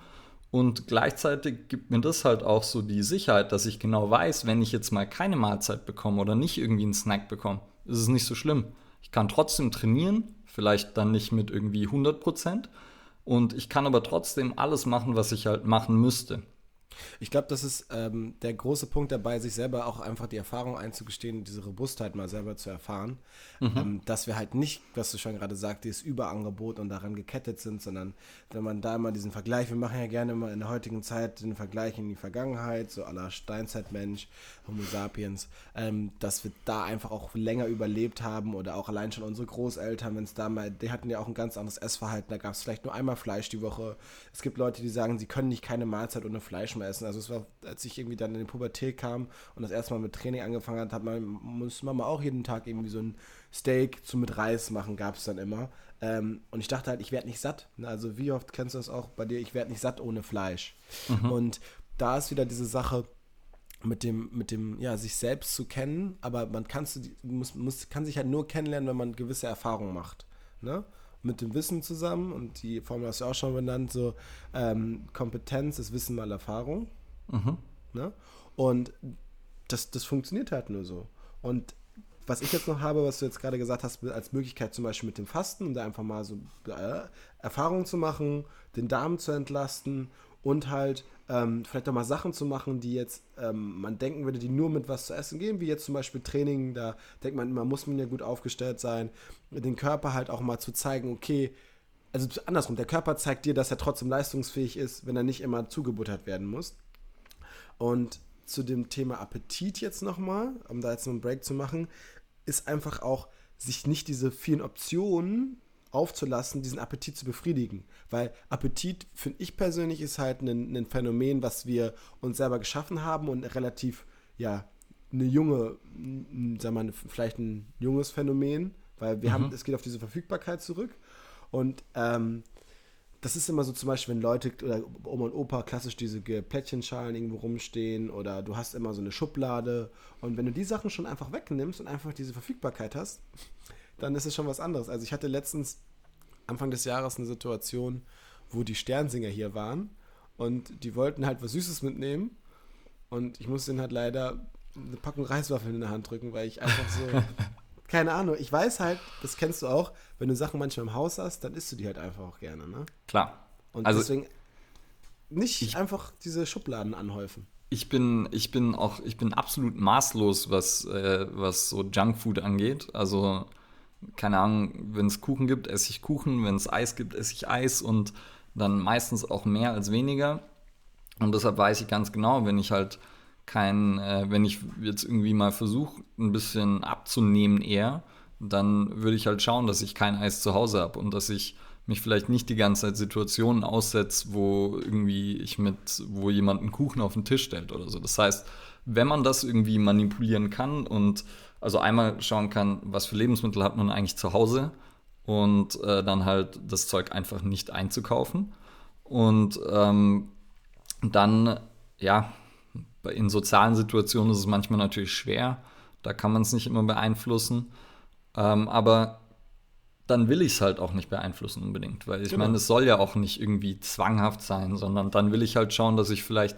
Und gleichzeitig gibt mir das halt auch so die Sicherheit, dass ich genau weiß, wenn ich jetzt mal keine Mahlzeit bekomme oder nicht irgendwie einen Snack bekomme, ist es nicht so schlimm. Ich kann trotzdem trainieren, vielleicht dann nicht mit irgendwie 100 Prozent. Und ich kann aber trotzdem alles machen, was ich halt machen müsste. Ich glaube, das ist ähm, der große Punkt dabei, sich selber auch einfach die Erfahrung einzugestehen, diese Robustheit mal selber zu erfahren. Mhm. Ähm, dass wir halt nicht, was du schon gerade sagst, dieses Überangebot und daran gekettet sind, sondern wenn man da immer diesen Vergleich, wir machen ja gerne immer in der heutigen Zeit den Vergleich in die Vergangenheit, so aller Steinzeitmensch, Homo sapiens, ähm, dass wir da einfach auch länger überlebt haben oder auch allein schon unsere Großeltern, wenn es da mal, die hatten ja auch ein ganz anderes Essverhalten, da gab es vielleicht nur einmal Fleisch die Woche. Es gibt Leute, die sagen, sie können nicht keine Mahlzeit ohne Fleisch mehr essen. Also es war, als ich irgendwie dann in die Pubertät kam und das erste Mal mit Training angefangen hat, hat man, musste Mama auch jeden Tag irgendwie so ein Steak zu mit Reis machen, gab es dann immer. Ähm, und ich dachte halt, ich werde nicht satt. Ne, also wie oft kennst du das auch bei dir? Ich werde nicht satt ohne Fleisch. Mhm. Und da ist wieder diese Sache mit dem, mit dem, ja, sich selbst zu kennen, aber man kannst, muss, muss, kann sich halt nur kennenlernen, wenn man gewisse Erfahrungen macht. Ne? Mit dem Wissen zusammen, und die Formel hast du auch schon benannt, so ähm, Kompetenz ist Wissen mal Erfahrung. Mhm. Ne? Und das, das funktioniert halt nur so. Und was ich jetzt noch habe, was du jetzt gerade gesagt hast, als Möglichkeit zum Beispiel mit dem Fasten, um da einfach mal so äh, Erfahrungen zu machen, den Darm zu entlasten und halt ähm, vielleicht auch mal Sachen zu machen, die jetzt ähm, man denken würde, die nur mit was zu essen gehen, wie jetzt zum Beispiel Training, da denkt man immer, muss man ja gut aufgestellt sein, den Körper halt auch mal zu zeigen, okay, also andersrum, der Körper zeigt dir, dass er trotzdem leistungsfähig ist, wenn er nicht immer zugebuttert werden muss. Und zu dem Thema Appetit jetzt nochmal, um da jetzt einen Break zu machen, ist einfach auch, sich nicht diese vielen Optionen aufzulassen, diesen Appetit zu befriedigen. Weil Appetit, finde ich persönlich, ist halt ein, ein, Phänomen, was wir uns selber geschaffen haben und relativ, ja, eine junge, sagen wir mal, vielleicht ein junges Phänomen, weil wir mhm. haben, es geht auf diese Verfügbarkeit zurück. Und ähm, das ist immer so zum Beispiel, wenn Leute oder Oma und Opa klassisch diese Plättchenschalen irgendwo rumstehen oder du hast immer so eine Schublade und wenn du die Sachen schon einfach wegnimmst und einfach diese Verfügbarkeit hast, dann ist es schon was anderes. Also ich hatte letztens Anfang des Jahres eine Situation, wo die Sternsinger hier waren und die wollten halt was Süßes mitnehmen und ich musste ihnen halt leider eine Packung Reiswaffeln in der Hand drücken, weil ich einfach so *laughs* keine Ahnung, ich weiß halt, das kennst du auch, wenn du Sachen manchmal im Haus hast, dann isst du die halt einfach auch gerne, ne? Klar. Und also, deswegen nicht ich, einfach diese Schubladen anhäufen. Ich bin, ich bin auch, ich bin absolut maßlos, was, äh, was so Junkfood angeht. Also, keine Ahnung, wenn es Kuchen gibt, esse ich Kuchen, wenn es Eis gibt, esse ich Eis und dann meistens auch mehr als weniger. Und deshalb weiß ich ganz genau, wenn ich halt kein, äh, wenn ich jetzt irgendwie mal versuche, ein bisschen abzunehmen eher, dann würde ich halt schauen, dass ich kein Eis zu Hause habe und dass ich mich vielleicht nicht die ganze Zeit Situationen aussetze, wo irgendwie ich mit, wo jemand einen Kuchen auf den Tisch stellt oder so. Das heißt, wenn man das irgendwie manipulieren kann und also einmal schauen kann, was für Lebensmittel hat man eigentlich zu Hause und äh, dann halt das Zeug einfach nicht einzukaufen und ähm, dann ja in sozialen Situationen ist es manchmal natürlich schwer. Da kann man es nicht immer beeinflussen. Ähm, aber dann will ich es halt auch nicht beeinflussen unbedingt. Weil ich genau. meine, es soll ja auch nicht irgendwie zwanghaft sein, sondern dann will ich halt schauen, dass ich vielleicht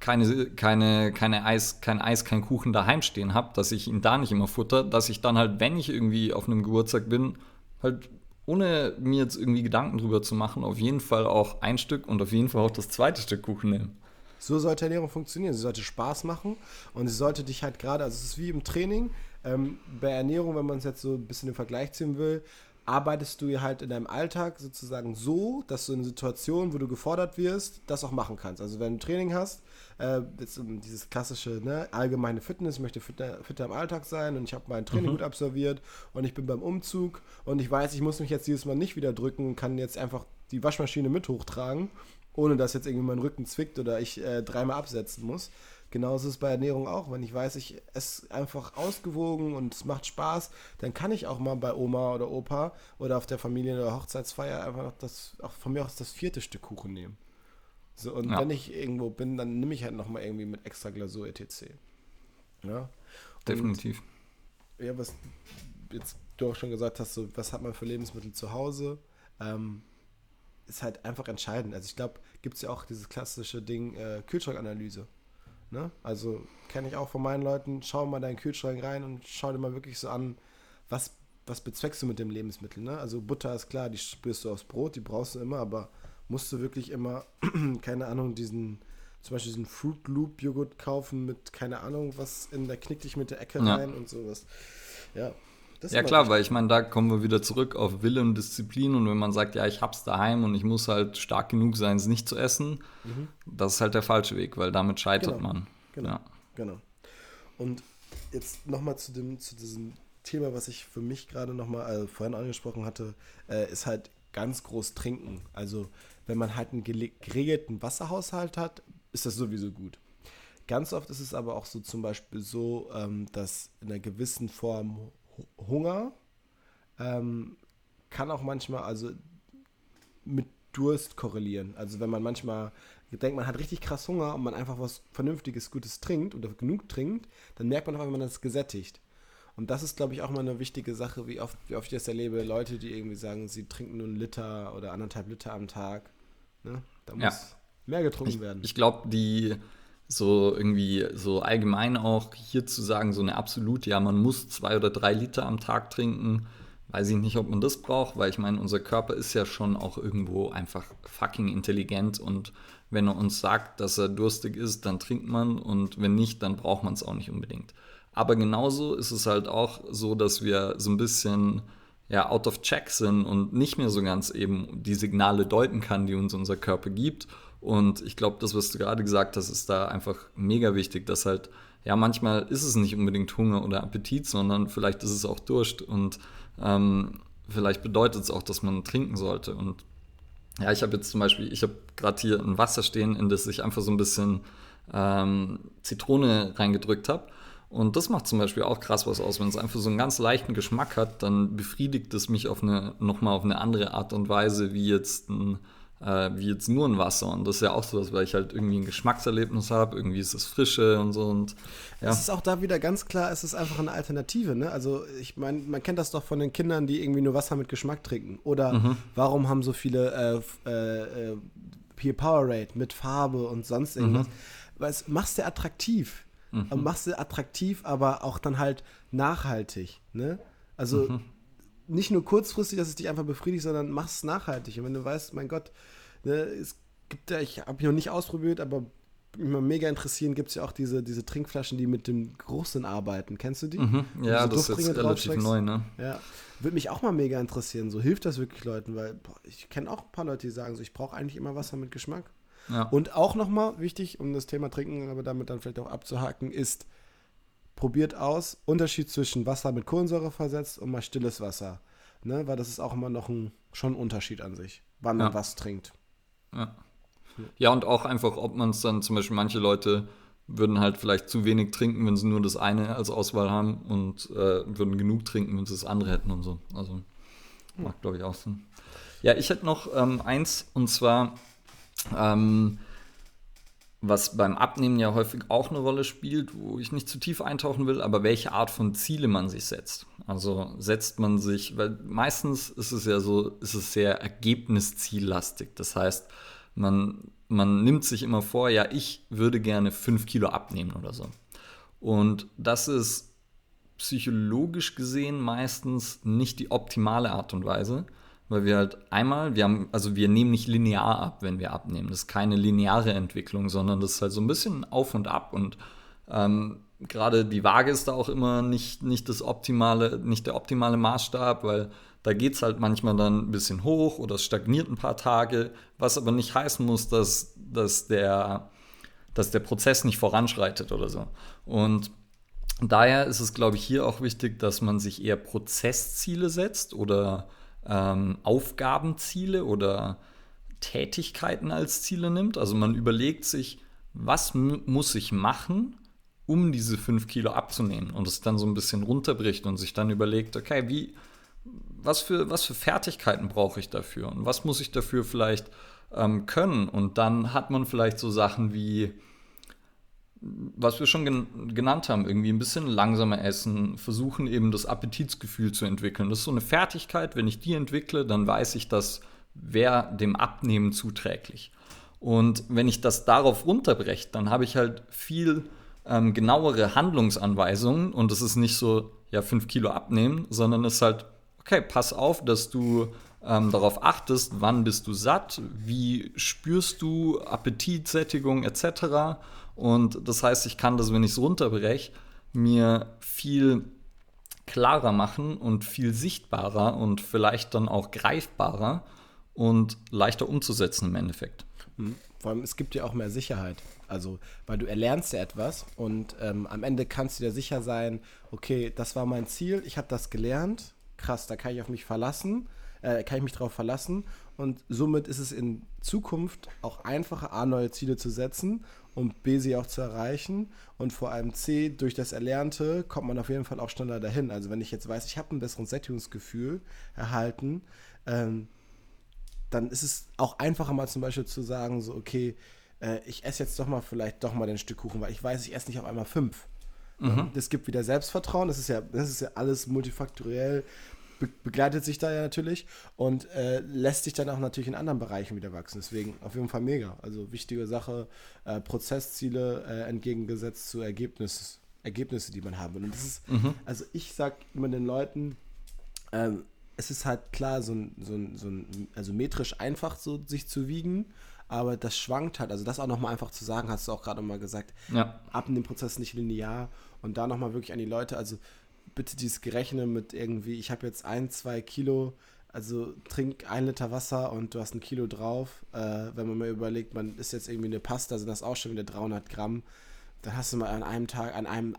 keine, keine, keine Eis, kein Eis, kein Kuchen daheim stehen habe, dass ich ihn da nicht immer futter, dass ich dann halt, wenn ich irgendwie auf einem Geburtstag bin, halt ohne mir jetzt irgendwie Gedanken drüber zu machen, auf jeden Fall auch ein Stück und auf jeden Fall auch das zweite Stück Kuchen nehmen. So sollte Ernährung funktionieren. Sie sollte Spaß machen und sie sollte dich halt gerade, also es ist wie im Training, ähm, bei Ernährung, wenn man es jetzt so ein bisschen im Vergleich ziehen will, arbeitest du halt in deinem Alltag sozusagen so, dass du in Situationen, wo du gefordert wirst, das auch machen kannst. Also wenn du Training hast, äh, jetzt dieses klassische ne, allgemeine Fitness, ich möchte fitter, fitter im Alltag sein und ich habe mein Training mhm. gut absolviert und ich bin beim Umzug und ich weiß, ich muss mich jetzt dieses Mal nicht wieder drücken und kann jetzt einfach die Waschmaschine mit hochtragen ohne dass jetzt irgendwie mein Rücken zwickt oder ich äh, dreimal absetzen muss. Genauso ist es bei Ernährung auch. Wenn ich weiß, ich esse einfach ausgewogen und es macht Spaß, dann kann ich auch mal bei Oma oder Opa oder auf der Familien- oder Hochzeitsfeier einfach noch das, auch von mir aus das vierte Stück Kuchen nehmen. So, und ja. wenn ich irgendwo bin, dann nehme ich halt nochmal irgendwie mit extra Glasur etc. Ja. Definitiv. Und, ja, was jetzt du auch schon gesagt hast, so, was hat man für Lebensmittel zu Hause? Ähm, ist halt einfach entscheidend. Also ich glaube, gibt es ja auch dieses klassische Ding, äh, Kühlschrankanalyse. Ne? Also kenne ich auch von meinen Leuten, schau mal deinen Kühlschrank rein und schau dir mal wirklich so an, was, was bezweckst du mit dem Lebensmittel. Ne? Also Butter ist klar, die spürst du aufs Brot, die brauchst du immer, aber musst du wirklich immer, *clears throat* keine Ahnung, diesen, zum Beispiel diesen Fruit Loop Joghurt kaufen mit, keine Ahnung, was in der knick dich mit der Ecke ja. rein und sowas. Ja, ja klar, weil ich meine, da kommen wir wieder zurück auf Wille und Disziplin und wenn man sagt, ja, ich hab's daheim und ich muss halt stark genug sein, es nicht zu essen, mhm. das ist halt der falsche Weg, weil damit scheitert genau. man. Genau, ja. genau. Und jetzt nochmal zu dem, zu diesem Thema, was ich für mich gerade nochmal äh, vorhin angesprochen hatte, äh, ist halt ganz groß trinken. Also wenn man halt einen geregelten Wasserhaushalt hat, ist das sowieso gut. Ganz oft ist es aber auch so zum Beispiel so, ähm, dass in einer gewissen Form Hunger ähm, kann auch manchmal also mit Durst korrelieren. Also wenn man manchmal denkt, man hat richtig krass Hunger und man einfach was Vernünftiges, Gutes trinkt oder genug trinkt, dann merkt man auch, wenn man das gesättigt. Und das ist, glaube ich, auch mal eine wichtige Sache, wie oft, wie oft ich das erlebe, Leute, die irgendwie sagen, sie trinken nur einen Liter oder anderthalb Liter am Tag. Ne? Da muss ja. mehr getrunken ich, werden. Ich glaube, die so irgendwie so allgemein auch hier zu sagen, so eine absolute, ja, man muss zwei oder drei Liter am Tag trinken, weiß ich nicht, ob man das braucht, weil ich meine, unser Körper ist ja schon auch irgendwo einfach fucking intelligent und wenn er uns sagt, dass er durstig ist, dann trinkt man und wenn nicht, dann braucht man es auch nicht unbedingt. Aber genauso ist es halt auch so, dass wir so ein bisschen ja, out of check sind und nicht mehr so ganz eben die Signale deuten kann, die uns unser Körper gibt und ich glaube, das, was du gerade gesagt hast, ist da einfach mega wichtig, dass halt, ja, manchmal ist es nicht unbedingt Hunger oder Appetit, sondern vielleicht ist es auch Durst und ähm, vielleicht bedeutet es auch, dass man trinken sollte. Und ja, ich habe jetzt zum Beispiel, ich habe gerade hier ein Wasser stehen, in das ich einfach so ein bisschen ähm, Zitrone reingedrückt habe. Und das macht zum Beispiel auch krass was aus. Wenn es einfach so einen ganz leichten Geschmack hat, dann befriedigt es mich auf eine, nochmal auf eine andere Art und Weise, wie jetzt ein äh, wie jetzt nur ein Wasser. Und das ist ja auch so, weil ich halt irgendwie ein Geschmackserlebnis habe, irgendwie ist es frische und so. Und ja. Es ist auch da wieder ganz klar, es ist einfach eine Alternative. Ne? Also ich meine, man kennt das doch von den Kindern, die irgendwie nur Wasser mit Geschmack trinken. Oder mhm. warum haben so viele äh, äh, hier Powerade mit Farbe und sonst irgendwas? Mhm. Weil es machst du attraktiv. Mhm. Machst du attraktiv, aber auch dann halt nachhaltig. Ne? Also mhm. Nicht nur kurzfristig, dass es dich einfach befriedigt, sondern mach es nachhaltig. Und wenn du weißt, mein Gott, ne, es gibt ja, ich habe noch nicht ausprobiert, aber mich mal mega interessieren, gibt es ja auch diese, diese Trinkflaschen, die mit dem Geruchssinn arbeiten. Kennst du die? Mhm. Ja, das ist jetzt relativ neu, ne? Ja. Würde mich auch mal mega interessieren. So hilft das wirklich Leuten, weil boah, ich kenne auch ein paar Leute, die sagen so, ich brauche eigentlich immer Wasser mit Geschmack. Ja. Und auch nochmal wichtig, um das Thema Trinken, aber damit dann vielleicht auch abzuhaken, ist, probiert aus, Unterschied zwischen Wasser mit Kohlensäure versetzt und mal stilles Wasser. Ne? Weil das ist auch immer noch ein, schon ein Unterschied an sich, wann ja. man was trinkt. Ja. ja, und auch einfach, ob man es dann zum Beispiel, manche Leute würden halt vielleicht zu wenig trinken, wenn sie nur das eine als Auswahl haben und äh, würden genug trinken, wenn sie das andere hätten und so. Also macht, glaube ich, auch Sinn. Ja, ich hätte noch ähm, eins und zwar ähm, was beim Abnehmen ja häufig auch eine Rolle spielt, wo ich nicht zu tief eintauchen will, aber welche Art von Ziele man sich setzt. Also setzt man sich, weil meistens ist es ja so, ist es sehr ergebnisziellastig. Das heißt, man, man nimmt sich immer vor, ja, ich würde gerne fünf Kilo abnehmen oder so. Und das ist psychologisch gesehen meistens nicht die optimale Art und Weise, weil wir halt einmal, wir haben, also wir nehmen nicht linear ab, wenn wir abnehmen. Das ist keine lineare Entwicklung, sondern das ist halt so ein bisschen auf und ab und ähm, gerade die Waage ist da auch immer nicht, nicht das optimale, nicht der optimale Maßstab, weil da geht es halt manchmal dann ein bisschen hoch oder es stagniert ein paar Tage, was aber nicht heißen muss, dass, dass, der, dass der Prozess nicht voranschreitet oder so. Und daher ist es, glaube ich, hier auch wichtig, dass man sich eher Prozessziele setzt oder ähm, Aufgabenziele oder Tätigkeiten als Ziele nimmt. Also man überlegt sich, was muss ich machen, um diese fünf Kilo abzunehmen und es dann so ein bisschen runterbricht und sich dann überlegt, okay, wie, was für, was für Fertigkeiten brauche ich dafür und was muss ich dafür vielleicht ähm, können? Und dann hat man vielleicht so Sachen wie, was wir schon gen genannt haben, irgendwie ein bisschen langsamer essen, versuchen eben das Appetitsgefühl zu entwickeln. Das ist so eine Fertigkeit, wenn ich die entwickle, dann weiß ich, das wäre dem Abnehmen zuträglich. Und wenn ich das darauf runterbreche, dann habe ich halt viel ähm, genauere Handlungsanweisungen und es ist nicht so, ja, fünf Kilo abnehmen, sondern es ist halt, okay, pass auf, dass du ähm, darauf achtest, wann bist du satt, wie spürst du Appetit, Sättigung etc. Und das heißt, ich kann das, wenn ich es runterbreche, mir viel klarer machen und viel sichtbarer und vielleicht dann auch greifbarer und leichter umzusetzen im Endeffekt. Mhm. Vor allem, es gibt ja auch mehr Sicherheit. Also, weil du erlernst ja etwas und ähm, am Ende kannst du dir sicher sein, okay, das war mein Ziel, ich habe das gelernt, krass, da kann ich auf mich verlassen, äh, kann ich mich darauf verlassen und somit ist es in Zukunft auch einfacher, A, neue Ziele zu setzen und B, sie auch zu erreichen. Und vor allem C, durch das Erlernte kommt man auf jeden Fall auch schneller dahin. Also wenn ich jetzt weiß, ich habe ein besseres Sättigungsgefühl erhalten, ähm, dann ist es auch einfacher mal zum Beispiel zu sagen, so, okay, äh, ich esse jetzt doch mal vielleicht doch mal ein Stück Kuchen, weil ich weiß, ich esse nicht auf einmal fünf. Mhm. Das gibt wieder Selbstvertrauen, das ist ja, das ist ja alles multifaktoriell be begleitet sich da ja natürlich und äh, lässt sich dann auch natürlich in anderen Bereichen wieder wachsen. Deswegen auf jeden Fall mega. Also wichtige Sache, äh, Prozessziele äh, entgegengesetzt zu Ergebnis, Ergebnisse, die man haben will. Und das ist, mhm. also ich sag immer den Leuten, ähm, es ist halt klar, so ein, so ein, so ein, also metrisch einfach so sich zu wiegen, aber das schwankt halt. Also das auch nochmal einfach zu sagen, hast du auch gerade mal gesagt, ja. ab in dem Prozess nicht linear und da nochmal wirklich an die Leute, also bitte dieses Gerechne mit irgendwie, ich habe jetzt ein, zwei Kilo, also trink ein Liter Wasser und du hast ein Kilo drauf. Äh, wenn man mal überlegt, man isst jetzt irgendwie eine Pasta, sind das auch schon wieder 300 Gramm. Dann hast du mal an einem Tag, an einem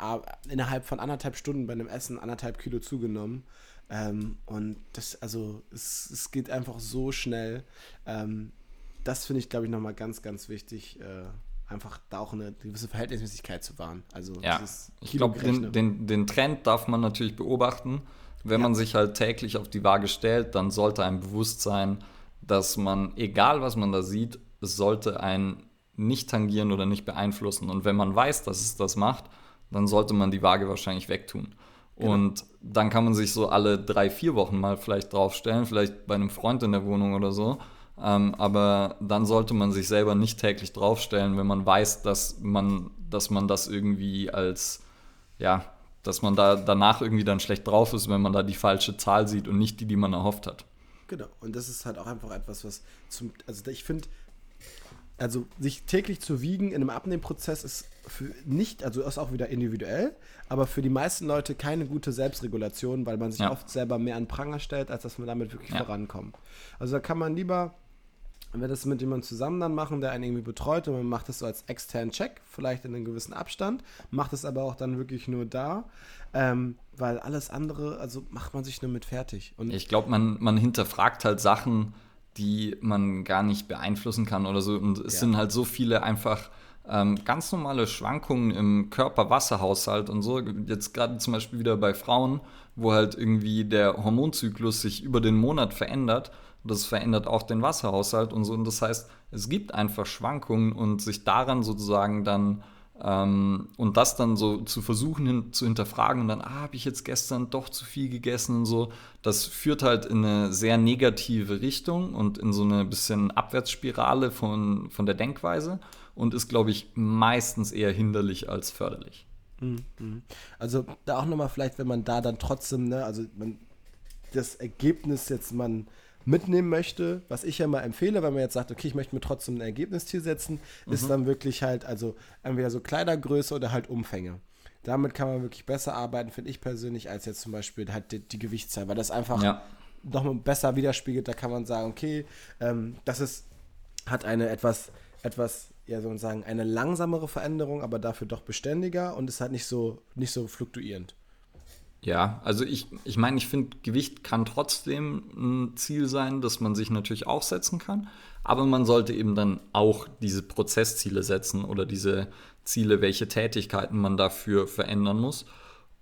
innerhalb von anderthalb Stunden bei einem Essen anderthalb Kilo zugenommen. Ähm, und das, also, es, es geht einfach so schnell. Ähm, das finde ich, glaube ich, nochmal ganz, ganz wichtig. Äh, einfach da auch eine gewisse Verhältnismäßigkeit zu wahren. Also ja, ich glaube, den, den, den, Trend darf man natürlich beobachten. Wenn ja. man sich halt täglich auf die Waage stellt, dann sollte einem bewusst sein, dass man, egal was man da sieht, es sollte einen nicht tangieren oder nicht beeinflussen. Und wenn man weiß, dass es das macht, dann sollte man die Waage wahrscheinlich wegtun. Genau. Und dann kann man sich so alle drei, vier Wochen mal vielleicht draufstellen, vielleicht bei einem Freund in der Wohnung oder so. Ähm, aber dann sollte man sich selber nicht täglich draufstellen, wenn man weiß, dass man, dass man das irgendwie als, ja, dass man da danach irgendwie dann schlecht drauf ist, wenn man da die falsche Zahl sieht und nicht die, die man erhofft hat. Genau. Und das ist halt auch einfach etwas, was zum, also ich finde, also sich täglich zu wiegen in einem Abnehmprozess ist für nicht, also ist auch wieder individuell, aber für die meisten Leute keine gute Selbstregulation, weil man sich ja. oft selber mehr an Pranger stellt, als dass man damit wirklich ja. vorankommt. Also da kann man lieber, wenn wir das mit jemandem zusammen dann machen, der einen irgendwie betreut und man macht das so als externen Check, vielleicht in einem gewissen Abstand, macht es aber auch dann wirklich nur da, ähm, weil alles andere, also macht man sich nur mit fertig. Und ich glaube, man, man hinterfragt halt Sachen, die man gar nicht beeinflussen kann oder so. Und es ja. sind halt so viele einfach ähm, ganz normale Schwankungen im Körper-Wasserhaushalt und so. Jetzt gerade zum Beispiel wieder bei Frauen, wo halt irgendwie der Hormonzyklus sich über den Monat verändert. Das verändert auch den Wasserhaushalt und so. Und das heißt, es gibt einfach Schwankungen und sich daran sozusagen dann ähm, und das dann so zu versuchen hin, zu hinterfragen und dann, ah, habe ich jetzt gestern doch zu viel gegessen und so, das führt halt in eine sehr negative Richtung und in so eine bisschen Abwärtsspirale von, von der Denkweise und ist, glaube ich, meistens eher hinderlich als förderlich. Mhm. Also da auch nochmal vielleicht, wenn man da dann trotzdem, ne, also man, das Ergebnis jetzt man mitnehmen möchte, was ich ja mal empfehle, wenn man jetzt sagt, okay, ich möchte mir trotzdem ein Ergebnisziel setzen, mhm. ist dann wirklich halt, also entweder so Kleidergröße oder halt Umfänge. Damit kann man wirklich besser arbeiten, finde ich persönlich, als jetzt zum Beispiel halt die, die Gewichtszahl, weil das einfach ja. nochmal besser widerspiegelt. Da kann man sagen, okay, ähm, das ist, hat eine etwas, etwas, ja, so sagen, eine langsamere Veränderung, aber dafür doch beständiger und ist halt nicht so, nicht so fluktuierend. Ja, also ich, ich meine, ich finde, Gewicht kann trotzdem ein Ziel sein, das man sich natürlich auch setzen kann. Aber man sollte eben dann auch diese Prozessziele setzen oder diese Ziele, welche Tätigkeiten man dafür verändern muss.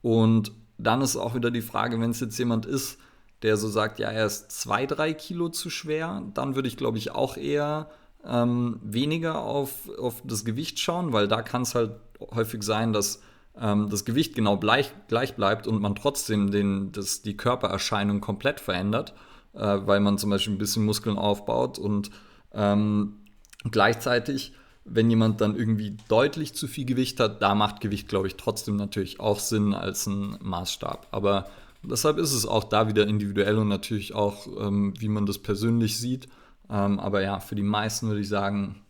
Und dann ist auch wieder die Frage, wenn es jetzt jemand ist, der so sagt, ja, er ist zwei, drei Kilo zu schwer, dann würde ich, glaube ich, auch eher ähm, weniger auf, auf das Gewicht schauen, weil da kann es halt häufig sein, dass ähm, das Gewicht genau gleich, gleich bleibt und man trotzdem den, das, die Körpererscheinung komplett verändert, äh, weil man zum Beispiel ein bisschen Muskeln aufbaut und ähm, gleichzeitig, wenn jemand dann irgendwie deutlich zu viel Gewicht hat, da macht Gewicht, glaube ich, trotzdem natürlich auch Sinn als ein Maßstab. Aber deshalb ist es auch da wieder individuell und natürlich auch, ähm, wie man das persönlich sieht. Ähm, aber ja, für die meisten würde ich sagen,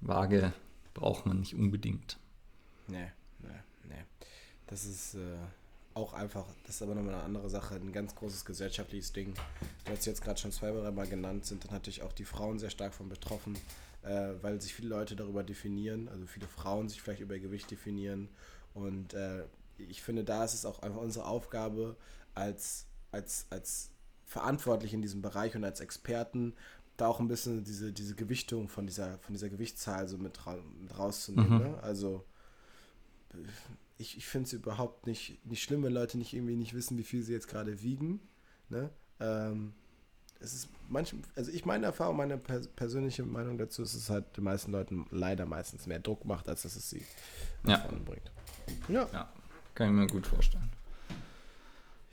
Waage braucht man nicht unbedingt. Nee. Das ist äh, auch einfach, das ist aber nochmal eine andere Sache, ein ganz großes gesellschaftliches Ding. Du hast jetzt gerade schon zwei, drei Mal genannt, sind dann natürlich auch die Frauen sehr stark von betroffen, äh, weil sich viele Leute darüber definieren, also viele Frauen sich vielleicht über Gewicht definieren. Und äh, ich finde, da ist es auch einfach unsere Aufgabe als, als, als verantwortlich in diesem Bereich und als Experten, da auch ein bisschen diese, diese Gewichtung von dieser, von dieser Gewichtszahl so mit, ra mit rauszunehmen. Mhm. Ne? Also ich, ich finde es überhaupt nicht, nicht schlimm, wenn Leute nicht irgendwie nicht wissen, wie viel sie jetzt gerade wiegen. Ne? Ähm, es ist manchmal, also ich meine Erfahrung, meine pers persönliche Meinung dazu ist, dass es halt den meisten Leuten leider meistens mehr Druck macht, als dass es sie ja. vorne bringt. Ja. ja. Kann ich mir gut vorstellen.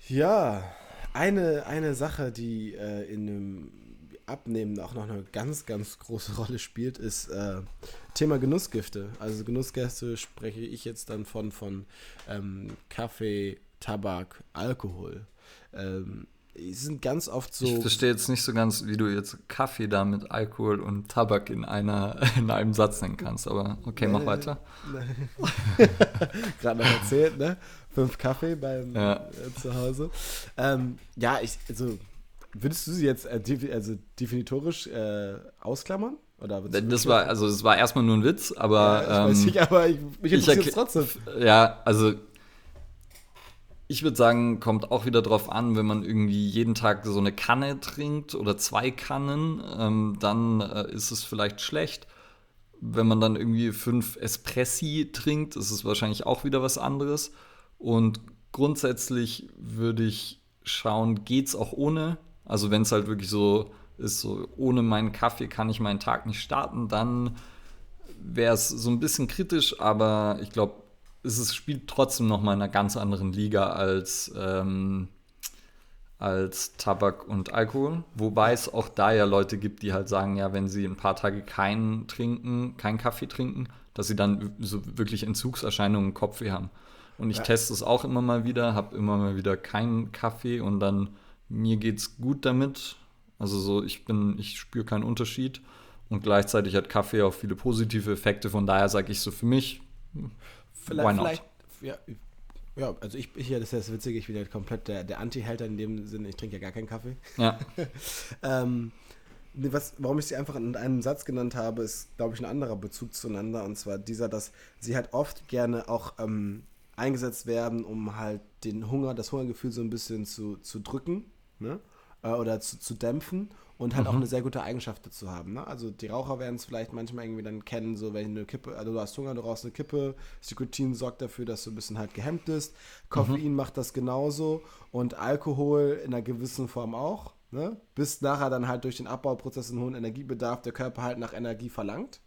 Ja, eine, eine Sache, die äh, in einem Abnehmen auch noch eine ganz, ganz große *laughs* Rolle spielt, ist äh, Thema Genussgifte. Also Genussgifte spreche ich jetzt dann von, von ähm, Kaffee, Tabak, Alkohol. Ähm, die sind ganz oft so. Ich verstehe jetzt nicht so ganz, wie du jetzt Kaffee da mit Alkohol und Tabak in, einer, *laughs* in einem Satz nennen kannst, aber okay, mach weiter. *laughs* Gerade noch erzählt, ne? Fünf Kaffee beim ja. äh, zu Hause. Ähm, ja, ich, also Würdest du sie jetzt äh, also definitorisch äh, ausklammern? Oder das war, also das war erstmal nur ein Witz, aber. Ja, ich weiß ähm, nicht, aber ich, mich interessiert es trotzdem. Ja, also ich würde sagen, kommt auch wieder drauf an, wenn man irgendwie jeden Tag so eine Kanne trinkt oder zwei Kannen, ähm, dann äh, ist es vielleicht schlecht. Wenn man dann irgendwie fünf Espressi trinkt, ist es wahrscheinlich auch wieder was anderes. Und grundsätzlich würde ich schauen, geht es auch ohne also wenn es halt wirklich so ist so, ohne meinen Kaffee kann ich meinen Tag nicht starten, dann wäre es so ein bisschen kritisch, aber ich glaube, es ist, spielt trotzdem noch mal in einer ganz anderen Liga als, ähm, als Tabak und Alkohol. Wobei es auch da ja Leute gibt, die halt sagen, ja, wenn sie ein paar Tage keinen trinken, keinen Kaffee trinken, dass sie dann so wirklich Entzugserscheinungen im Kopf haben. Und ich ja. teste es auch immer mal wieder, habe immer mal wieder keinen Kaffee und dann mir geht es gut damit. Also so, ich bin, ich spüre keinen Unterschied. Und gleichzeitig hat Kaffee auch viele positive Effekte. Von daher sage ich so für mich, vielleicht, why not? Vielleicht, ja, ja, also ich, ich das ist das Witzige, ich bin ja komplett der, der Anti-Halter in dem Sinne, ich trinke ja gar keinen Kaffee. Ja. *laughs* ähm, was, warum ich sie einfach in einem Satz genannt habe, ist, glaube ich, ein anderer Bezug zueinander. Und zwar dieser, dass sie halt oft gerne auch ähm, eingesetzt werden, um halt den Hunger, das Hungergefühl so ein bisschen zu, zu drücken ne? Äh, oder zu, zu dämpfen und halt mhm. auch eine sehr gute Eigenschaft dazu haben. Ne? Also die Raucher werden es vielleicht manchmal irgendwie dann kennen, so wenn eine Kippe, also du hast Hunger, du rauchst eine Kippe, Nikotin sorgt dafür, dass du ein bisschen halt gehemmt bist. Koffein mhm. macht das genauso und Alkohol in einer gewissen Form auch. Ne? Bis nachher dann halt durch den Abbauprozess einen hohen Energiebedarf der Körper halt nach Energie verlangt.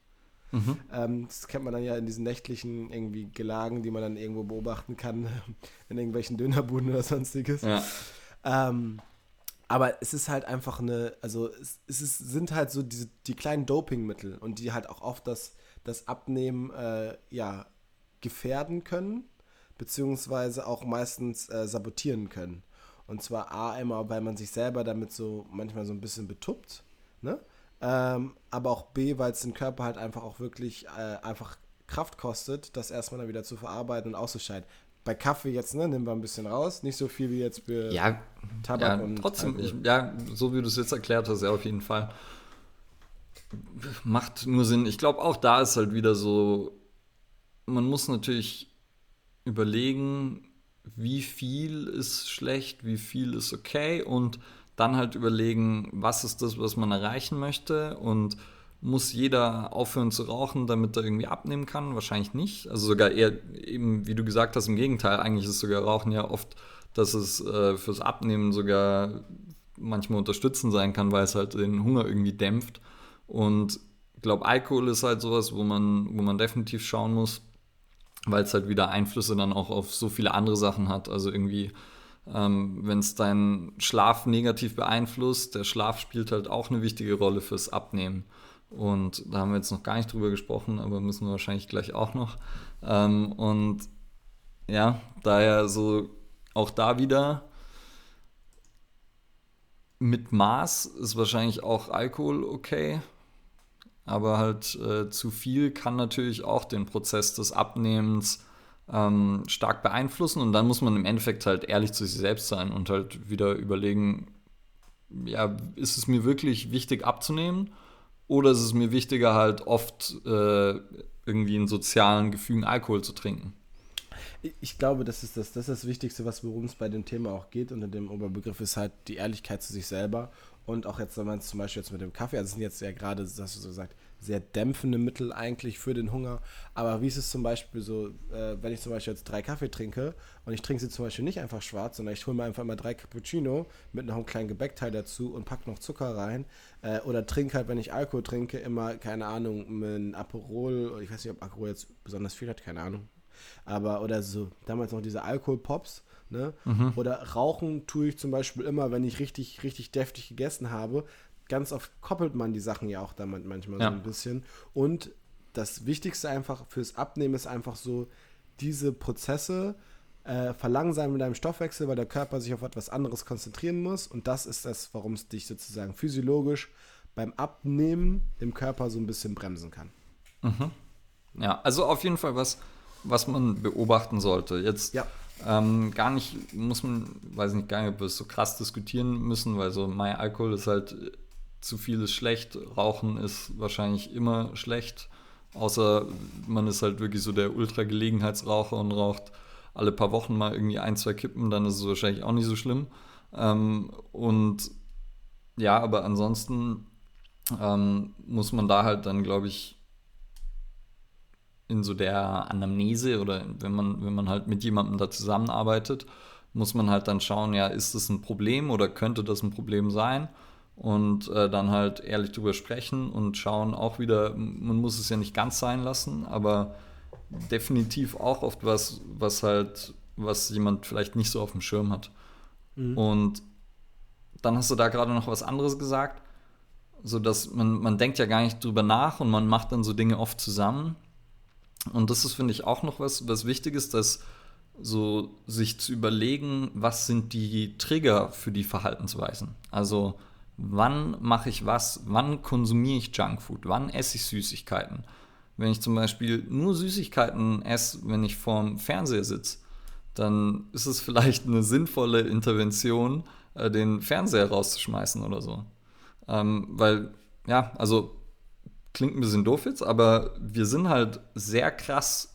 Mhm. Ähm, das kennt man dann ja in diesen nächtlichen irgendwie Gelagen, die man dann irgendwo beobachten kann, *laughs* in irgendwelchen Dönerbuden oder sonstiges. Ja. Ähm, aber es ist halt einfach eine, also es, es ist, sind halt so diese, die kleinen Dopingmittel und die halt auch oft das, das Abnehmen äh, ja, gefährden können, beziehungsweise auch meistens äh, sabotieren können. Und zwar A, einmal, weil man sich selber damit so manchmal so ein bisschen betuppt, ne? Ähm, aber auch B, weil es den Körper halt einfach auch wirklich äh, einfach Kraft kostet, das erstmal dann wieder zu verarbeiten und auszuscheiden bei Kaffee jetzt, ne, nehmen wir ein bisschen raus. Nicht so viel wie jetzt für ja, Tabak ja, und. Trotzdem, ich, ja, so wie du es jetzt erklärt hast, ja, auf jeden Fall. Macht nur Sinn. Ich glaube, auch da ist halt wieder so, man muss natürlich überlegen, wie viel ist schlecht, wie viel ist okay und dann halt überlegen, was ist das, was man erreichen möchte und muss jeder aufhören zu rauchen, damit er irgendwie abnehmen kann? Wahrscheinlich nicht. Also sogar eher, eben wie du gesagt hast, im Gegenteil. Eigentlich ist sogar Rauchen ja oft, dass es äh, fürs Abnehmen sogar manchmal unterstützend sein kann, weil es halt den Hunger irgendwie dämpft. Und ich glaube, Alkohol ist halt sowas, wo man, wo man definitiv schauen muss, weil es halt wieder Einflüsse dann auch auf so viele andere Sachen hat. Also irgendwie, ähm, wenn es deinen Schlaf negativ beeinflusst, der Schlaf spielt halt auch eine wichtige Rolle fürs Abnehmen. Und da haben wir jetzt noch gar nicht drüber gesprochen, aber müssen wir wahrscheinlich gleich auch noch. Ähm, und ja, daher so auch da wieder mit Maß ist wahrscheinlich auch Alkohol okay. Aber halt äh, zu viel kann natürlich auch den Prozess des Abnehmens ähm, stark beeinflussen. Und dann muss man im Endeffekt halt ehrlich zu sich selbst sein und halt wieder überlegen, ja, ist es mir wirklich wichtig abzunehmen? Oder ist es mir wichtiger, halt oft äh, irgendwie in sozialen Gefügen Alkohol zu trinken? Ich glaube, das ist das, das ist das Wichtigste, was worum es bei dem Thema auch geht. Unter dem Oberbegriff ist halt die Ehrlichkeit zu sich selber. Und auch jetzt, wenn man es zum Beispiel jetzt mit dem Kaffee, also sind jetzt ja gerade, hast du so gesagt, sehr dämpfende Mittel eigentlich für den Hunger. Aber wie ist es zum Beispiel so, äh, wenn ich zum Beispiel jetzt drei Kaffee trinke und ich trinke sie zum Beispiel nicht einfach schwarz, sondern ich hole mir einfach immer drei Cappuccino mit noch einem kleinen Gebäckteil dazu und packe noch Zucker rein. Äh, oder trinke halt, wenn ich Alkohol trinke, immer, keine Ahnung, ein Aperol, ich weiß nicht, ob Aperol jetzt besonders viel hat, keine Ahnung. Aber, oder so, damals noch diese Alkoholpops. Ne? Mhm. Oder rauchen tue ich zum Beispiel immer, wenn ich richtig, richtig deftig gegessen habe, ganz oft koppelt man die Sachen ja auch damit manchmal ja. so ein bisschen. Und das Wichtigste einfach fürs Abnehmen ist einfach so, diese Prozesse äh, verlangsamen mit deinem Stoffwechsel, weil der Körper sich auf etwas anderes konzentrieren muss. Und das ist das, warum es dich sozusagen physiologisch beim Abnehmen im Körper so ein bisschen bremsen kann. Mhm. Ja, also auf jeden Fall was, was man beobachten sollte. Jetzt ja. ähm, gar nicht, muss man, weiß nicht gar nicht, ob wir es so krass diskutieren müssen, weil so mein Alkohol ist halt zu viel ist schlecht, Rauchen ist wahrscheinlich immer schlecht, außer man ist halt wirklich so der Ultra-Gelegenheitsraucher und raucht alle paar Wochen mal irgendwie ein, zwei Kippen, dann ist es wahrscheinlich auch nicht so schlimm. Ähm, und ja, aber ansonsten ähm, muss man da halt dann, glaube ich, in so der Anamnese oder wenn man, wenn man halt mit jemandem da zusammenarbeitet, muss man halt dann schauen, ja, ist das ein Problem oder könnte das ein Problem sein? Und äh, dann halt ehrlich drüber sprechen und schauen auch wieder, man muss es ja nicht ganz sein lassen, aber definitiv auch oft was, was halt, was jemand vielleicht nicht so auf dem Schirm hat. Mhm. Und dann hast du da gerade noch was anderes gesagt, so dass man, man denkt ja gar nicht drüber nach und man macht dann so Dinge oft zusammen. Und das ist, finde ich, auch noch was, was wichtig ist, dass so sich zu überlegen, was sind die Trigger für die Verhaltensweisen. Also wann mache ich was, wann konsumiere ich Junkfood, wann esse ich Süßigkeiten. Wenn ich zum Beispiel nur Süßigkeiten esse, wenn ich vorm Fernseher sitze, dann ist es vielleicht eine sinnvolle Intervention, äh, den Fernseher rauszuschmeißen oder so. Ähm, weil, ja, also klingt ein bisschen doof jetzt, aber wir sind halt sehr krass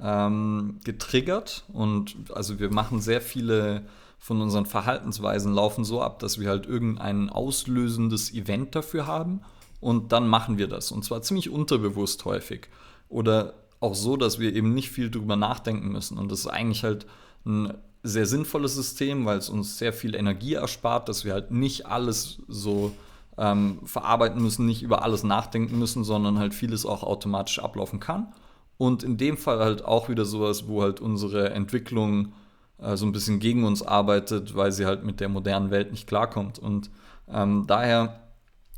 ähm, getriggert und also wir machen sehr viele von unseren Verhaltensweisen laufen so ab, dass wir halt irgendein auslösendes Event dafür haben und dann machen wir das. Und zwar ziemlich unterbewusst häufig. Oder auch so, dass wir eben nicht viel drüber nachdenken müssen. Und das ist eigentlich halt ein sehr sinnvolles System, weil es uns sehr viel Energie erspart, dass wir halt nicht alles so ähm, verarbeiten müssen, nicht über alles nachdenken müssen, sondern halt vieles auch automatisch ablaufen kann. Und in dem Fall halt auch wieder sowas, wo halt unsere Entwicklung äh, so ein bisschen gegen uns arbeitet, weil sie halt mit der modernen Welt nicht klarkommt. Und ähm, daher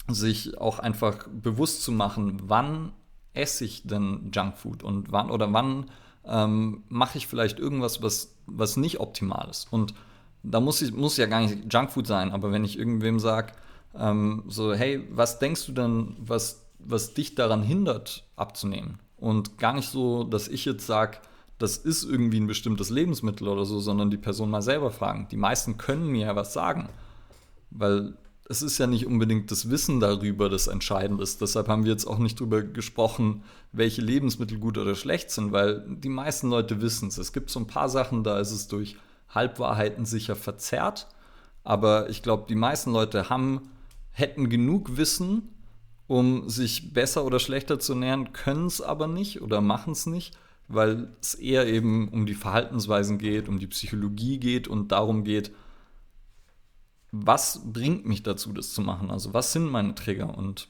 sich auch einfach bewusst zu machen, wann esse ich denn Junkfood und wann oder wann ähm, mache ich vielleicht irgendwas, was, was nicht optimal ist. Und da muss, ich, muss ja gar nicht Junkfood sein, aber wenn ich irgendwem sage, ähm, so, hey, was denkst du denn, was, was dich daran hindert, abzunehmen? Und gar nicht so, dass ich jetzt sage, das ist irgendwie ein bestimmtes Lebensmittel oder so, sondern die Person mal selber fragen. Die meisten können mir ja was sagen, weil es ist ja nicht unbedingt das Wissen darüber, das entscheidend ist. Deshalb haben wir jetzt auch nicht darüber gesprochen, welche Lebensmittel gut oder schlecht sind, weil die meisten Leute wissen es. Es gibt so ein paar Sachen, da ist es durch Halbwahrheiten sicher verzerrt, aber ich glaube, die meisten Leute haben, hätten genug Wissen, um sich besser oder schlechter zu ernähren, können es aber nicht oder machen es nicht, weil es eher eben um die Verhaltensweisen geht, um die Psychologie geht und darum geht, was bringt mich dazu, das zu machen? Also was sind meine Trigger? Und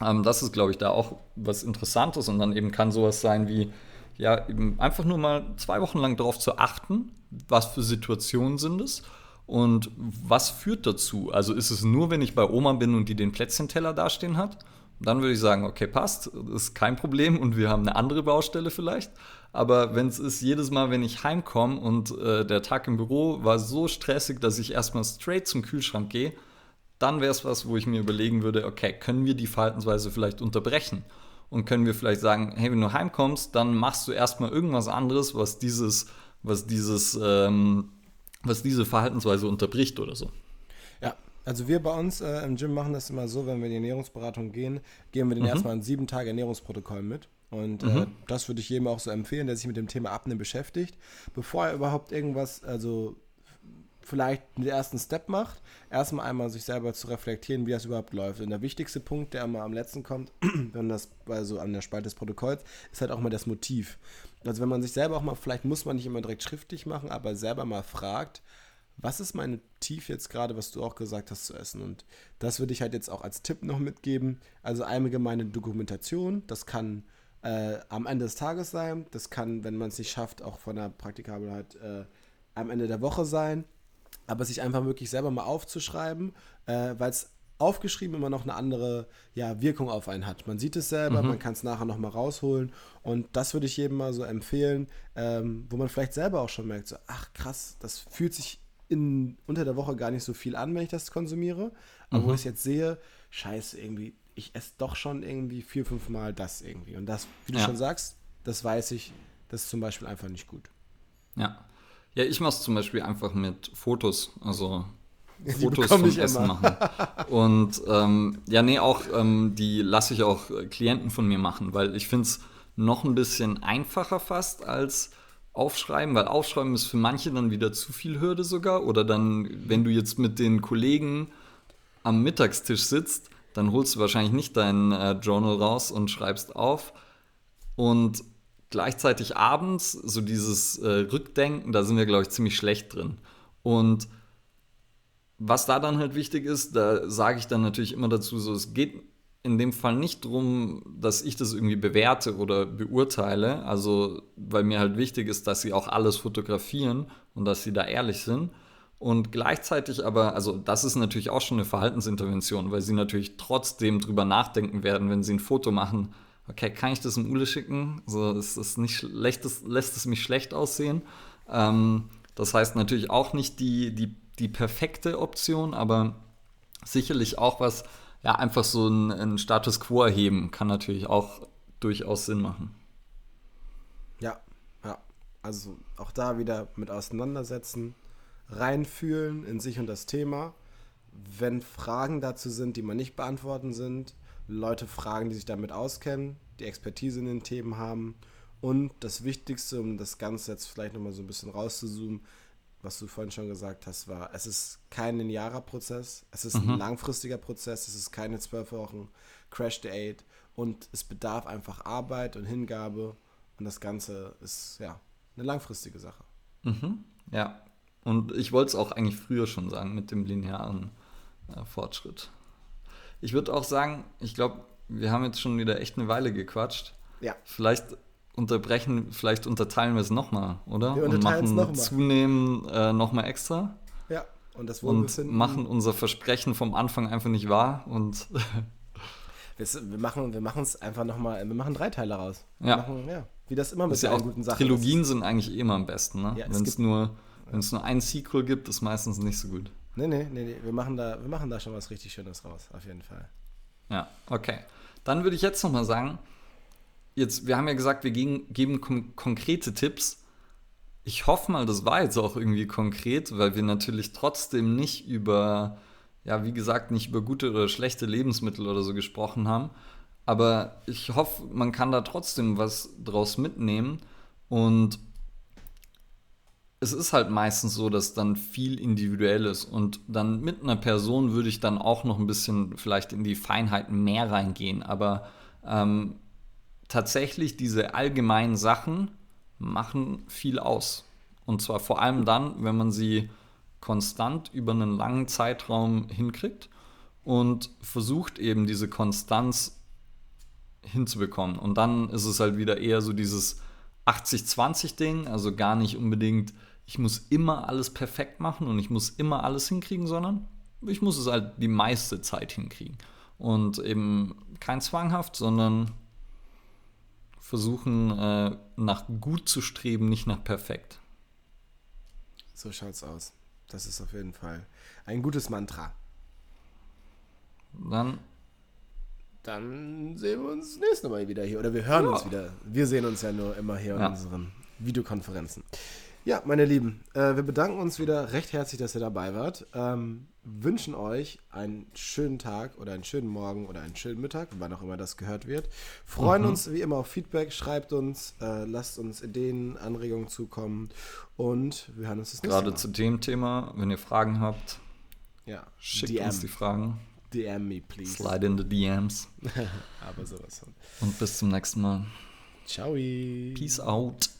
ähm, das ist, glaube ich, da auch was Interessantes. Und dann eben kann sowas sein wie, ja, eben einfach nur mal zwei Wochen lang darauf zu achten, was für Situationen sind es und was führt dazu? Also ist es nur, wenn ich bei Oma bin und die den Plätzchenteller dastehen hat? Dann würde ich sagen, okay, passt, ist kein Problem und wir haben eine andere Baustelle vielleicht. Aber wenn es ist, jedes Mal, wenn ich heimkomme und äh, der Tag im Büro war so stressig, dass ich erstmal straight zum Kühlschrank gehe, dann wäre es was, wo ich mir überlegen würde, okay, können wir die Verhaltensweise vielleicht unterbrechen? Und können wir vielleicht sagen, hey, wenn du heimkommst, dann machst du erstmal irgendwas anderes, was dieses, was dieses, ähm, was diese Verhaltensweise unterbricht oder so. Also wir bei uns äh, im Gym machen das immer so, wenn wir in die Ernährungsberatung gehen, gehen wir den mhm. erstmal ein sieben Tage Ernährungsprotokoll mit. Und äh, mhm. äh, das würde ich jedem auch so empfehlen, der sich mit dem Thema Abnehmen beschäftigt, bevor er überhaupt irgendwas, also vielleicht den ersten Step macht, erstmal einmal sich selber zu reflektieren, wie das überhaupt läuft. Und der wichtigste Punkt, der immer am letzten kommt, *clears throat* wenn das also an der Spalte des Protokolls, ist halt auch mal das Motiv. Also wenn man sich selber auch mal, vielleicht muss man nicht immer direkt schriftlich machen, aber selber mal fragt, was ist mein Motiv jetzt gerade, was du auch gesagt hast, zu essen? Und das würde ich halt jetzt auch als Tipp noch mitgeben. Also allgemeine Dokumentation, das kann äh, am Ende des Tages sein, das kann, wenn man es nicht schafft, auch von der Praktikabelheit äh, am Ende der Woche sein aber sich einfach wirklich selber mal aufzuschreiben, äh, weil es aufgeschrieben immer noch eine andere ja, Wirkung auf einen hat. Man sieht es selber, mhm. man kann es nachher nochmal rausholen und das würde ich jedem mal so empfehlen, ähm, wo man vielleicht selber auch schon merkt, so, ach krass, das fühlt sich in, unter der Woche gar nicht so viel an, wenn ich das konsumiere, aber mhm. wo ich es jetzt sehe, scheiße, irgendwie, ich esse doch schon irgendwie vier, fünf Mal das irgendwie und das, wie du ja. schon sagst, das weiß ich, das ist zum Beispiel einfach nicht gut. Ja, ja, ich mache es zum Beispiel einfach mit Fotos. Also Fotos vom Essen immer. machen. Und ähm, ja, nee, auch ähm, die lasse ich auch Klienten von mir machen, weil ich finde es noch ein bisschen einfacher fast als aufschreiben, weil aufschreiben ist für manche dann wieder zu viel Hürde sogar. Oder dann, wenn du jetzt mit den Kollegen am Mittagstisch sitzt, dann holst du wahrscheinlich nicht dein äh, Journal raus und schreibst auf. Und gleichzeitig abends, so dieses äh, Rückdenken, da sind wir, glaube ich, ziemlich schlecht drin. Und was da dann halt wichtig ist, da sage ich dann natürlich immer dazu, so es geht in dem Fall nicht darum, dass ich das irgendwie bewerte oder beurteile, also weil mir halt wichtig ist, dass sie auch alles fotografieren und dass sie da ehrlich sind. Und gleichzeitig aber, also das ist natürlich auch schon eine Verhaltensintervention, weil sie natürlich trotzdem drüber nachdenken werden, wenn sie ein Foto machen, okay, kann ich das im Ule schicken? So, ist das nicht schlecht, lässt es mich schlecht aussehen? Ähm, das heißt natürlich auch nicht die, die, die perfekte Option, aber sicherlich auch was, ja, einfach so einen Status quo erheben, kann natürlich auch durchaus Sinn machen. Ja, ja. Also auch da wieder mit auseinandersetzen, reinfühlen in sich und das Thema. Wenn Fragen dazu sind, die man nicht beantworten sind, Leute fragen, die sich damit auskennen, die Expertise in den Themen haben. Und das Wichtigste, um das Ganze jetzt vielleicht nochmal so ein bisschen rauszuzoomen, was du vorhin schon gesagt hast, war, es ist kein linearer Prozess, es ist mhm. ein langfristiger Prozess, es ist keine zwölf Wochen Crash Date und es bedarf einfach Arbeit und Hingabe und das Ganze ist ja eine langfristige Sache. Mhm. Ja, und ich wollte es auch eigentlich früher schon sagen mit dem linearen äh, Fortschritt. Ich würde auch sagen, ich glaube, wir haben jetzt schon wieder echt eine Weile gequatscht. Ja. Vielleicht unterbrechen, vielleicht unterteilen wir es nochmal, oder? Wir und machen noch zunehmen äh, nochmal extra. Ja, und das Und machen unser Versprechen vom Anfang einfach nicht wahr und *laughs* wir, machen wir machen es einfach nochmal, wir machen drei Teile raus. Ja. Machen, ja. Wie das immer mit ja allen guten Sachen Trilogien ist. sind eigentlich eh immer am besten, ne? Ja, Wenn es nur, wenn's nur ein Sequel gibt, ist meistens nicht so gut. Nee, nee, nee, nee. Wir, machen da, wir machen da schon was richtig Schönes raus, auf jeden Fall. Ja, okay. Dann würde ich jetzt nochmal sagen, jetzt, wir haben ja gesagt, wir geben, geben kon konkrete Tipps. Ich hoffe mal, das war jetzt auch irgendwie konkret, weil wir natürlich trotzdem nicht über, ja, wie gesagt, nicht über gute oder schlechte Lebensmittel oder so gesprochen haben. Aber ich hoffe, man kann da trotzdem was draus mitnehmen. Und es ist halt meistens so, dass dann viel individuell ist. Und dann mit einer Person würde ich dann auch noch ein bisschen vielleicht in die Feinheiten mehr reingehen. Aber ähm, tatsächlich diese allgemeinen Sachen machen viel aus. Und zwar vor allem dann, wenn man sie konstant über einen langen Zeitraum hinkriegt und versucht eben diese Konstanz hinzubekommen. Und dann ist es halt wieder eher so dieses 80-20-Ding, also gar nicht unbedingt, ich muss immer alles perfekt machen und ich muss immer alles hinkriegen, sondern ich muss es halt die meiste Zeit hinkriegen. Und eben kein zwanghaft, sondern versuchen, äh, nach gut zu streben, nicht nach perfekt. So schaut's aus. Das ist auf jeden Fall ein gutes Mantra. Dann. Dann sehen wir uns nächstes Mal wieder hier. Oder wir hören ja. uns wieder. Wir sehen uns ja nur immer hier ja. in unseren Videokonferenzen. Ja, meine Lieben, äh, wir bedanken uns wieder recht herzlich, dass ihr dabei wart. Ähm, wünschen euch einen schönen Tag oder einen schönen Morgen oder einen schönen Mittag, wann auch immer das gehört wird. Freuen mhm. uns wie immer auf Feedback, schreibt uns, äh, lasst uns Ideen, Anregungen zukommen und wir hören uns das nächste Gerade Mal. zu dem Thema, wenn ihr Fragen habt, ja, schickt DM. uns die Fragen. DM me, please. Slide in the DMs. *laughs* Aber sowas von. Und bis zum nächsten Mal. Ciao. Peace out.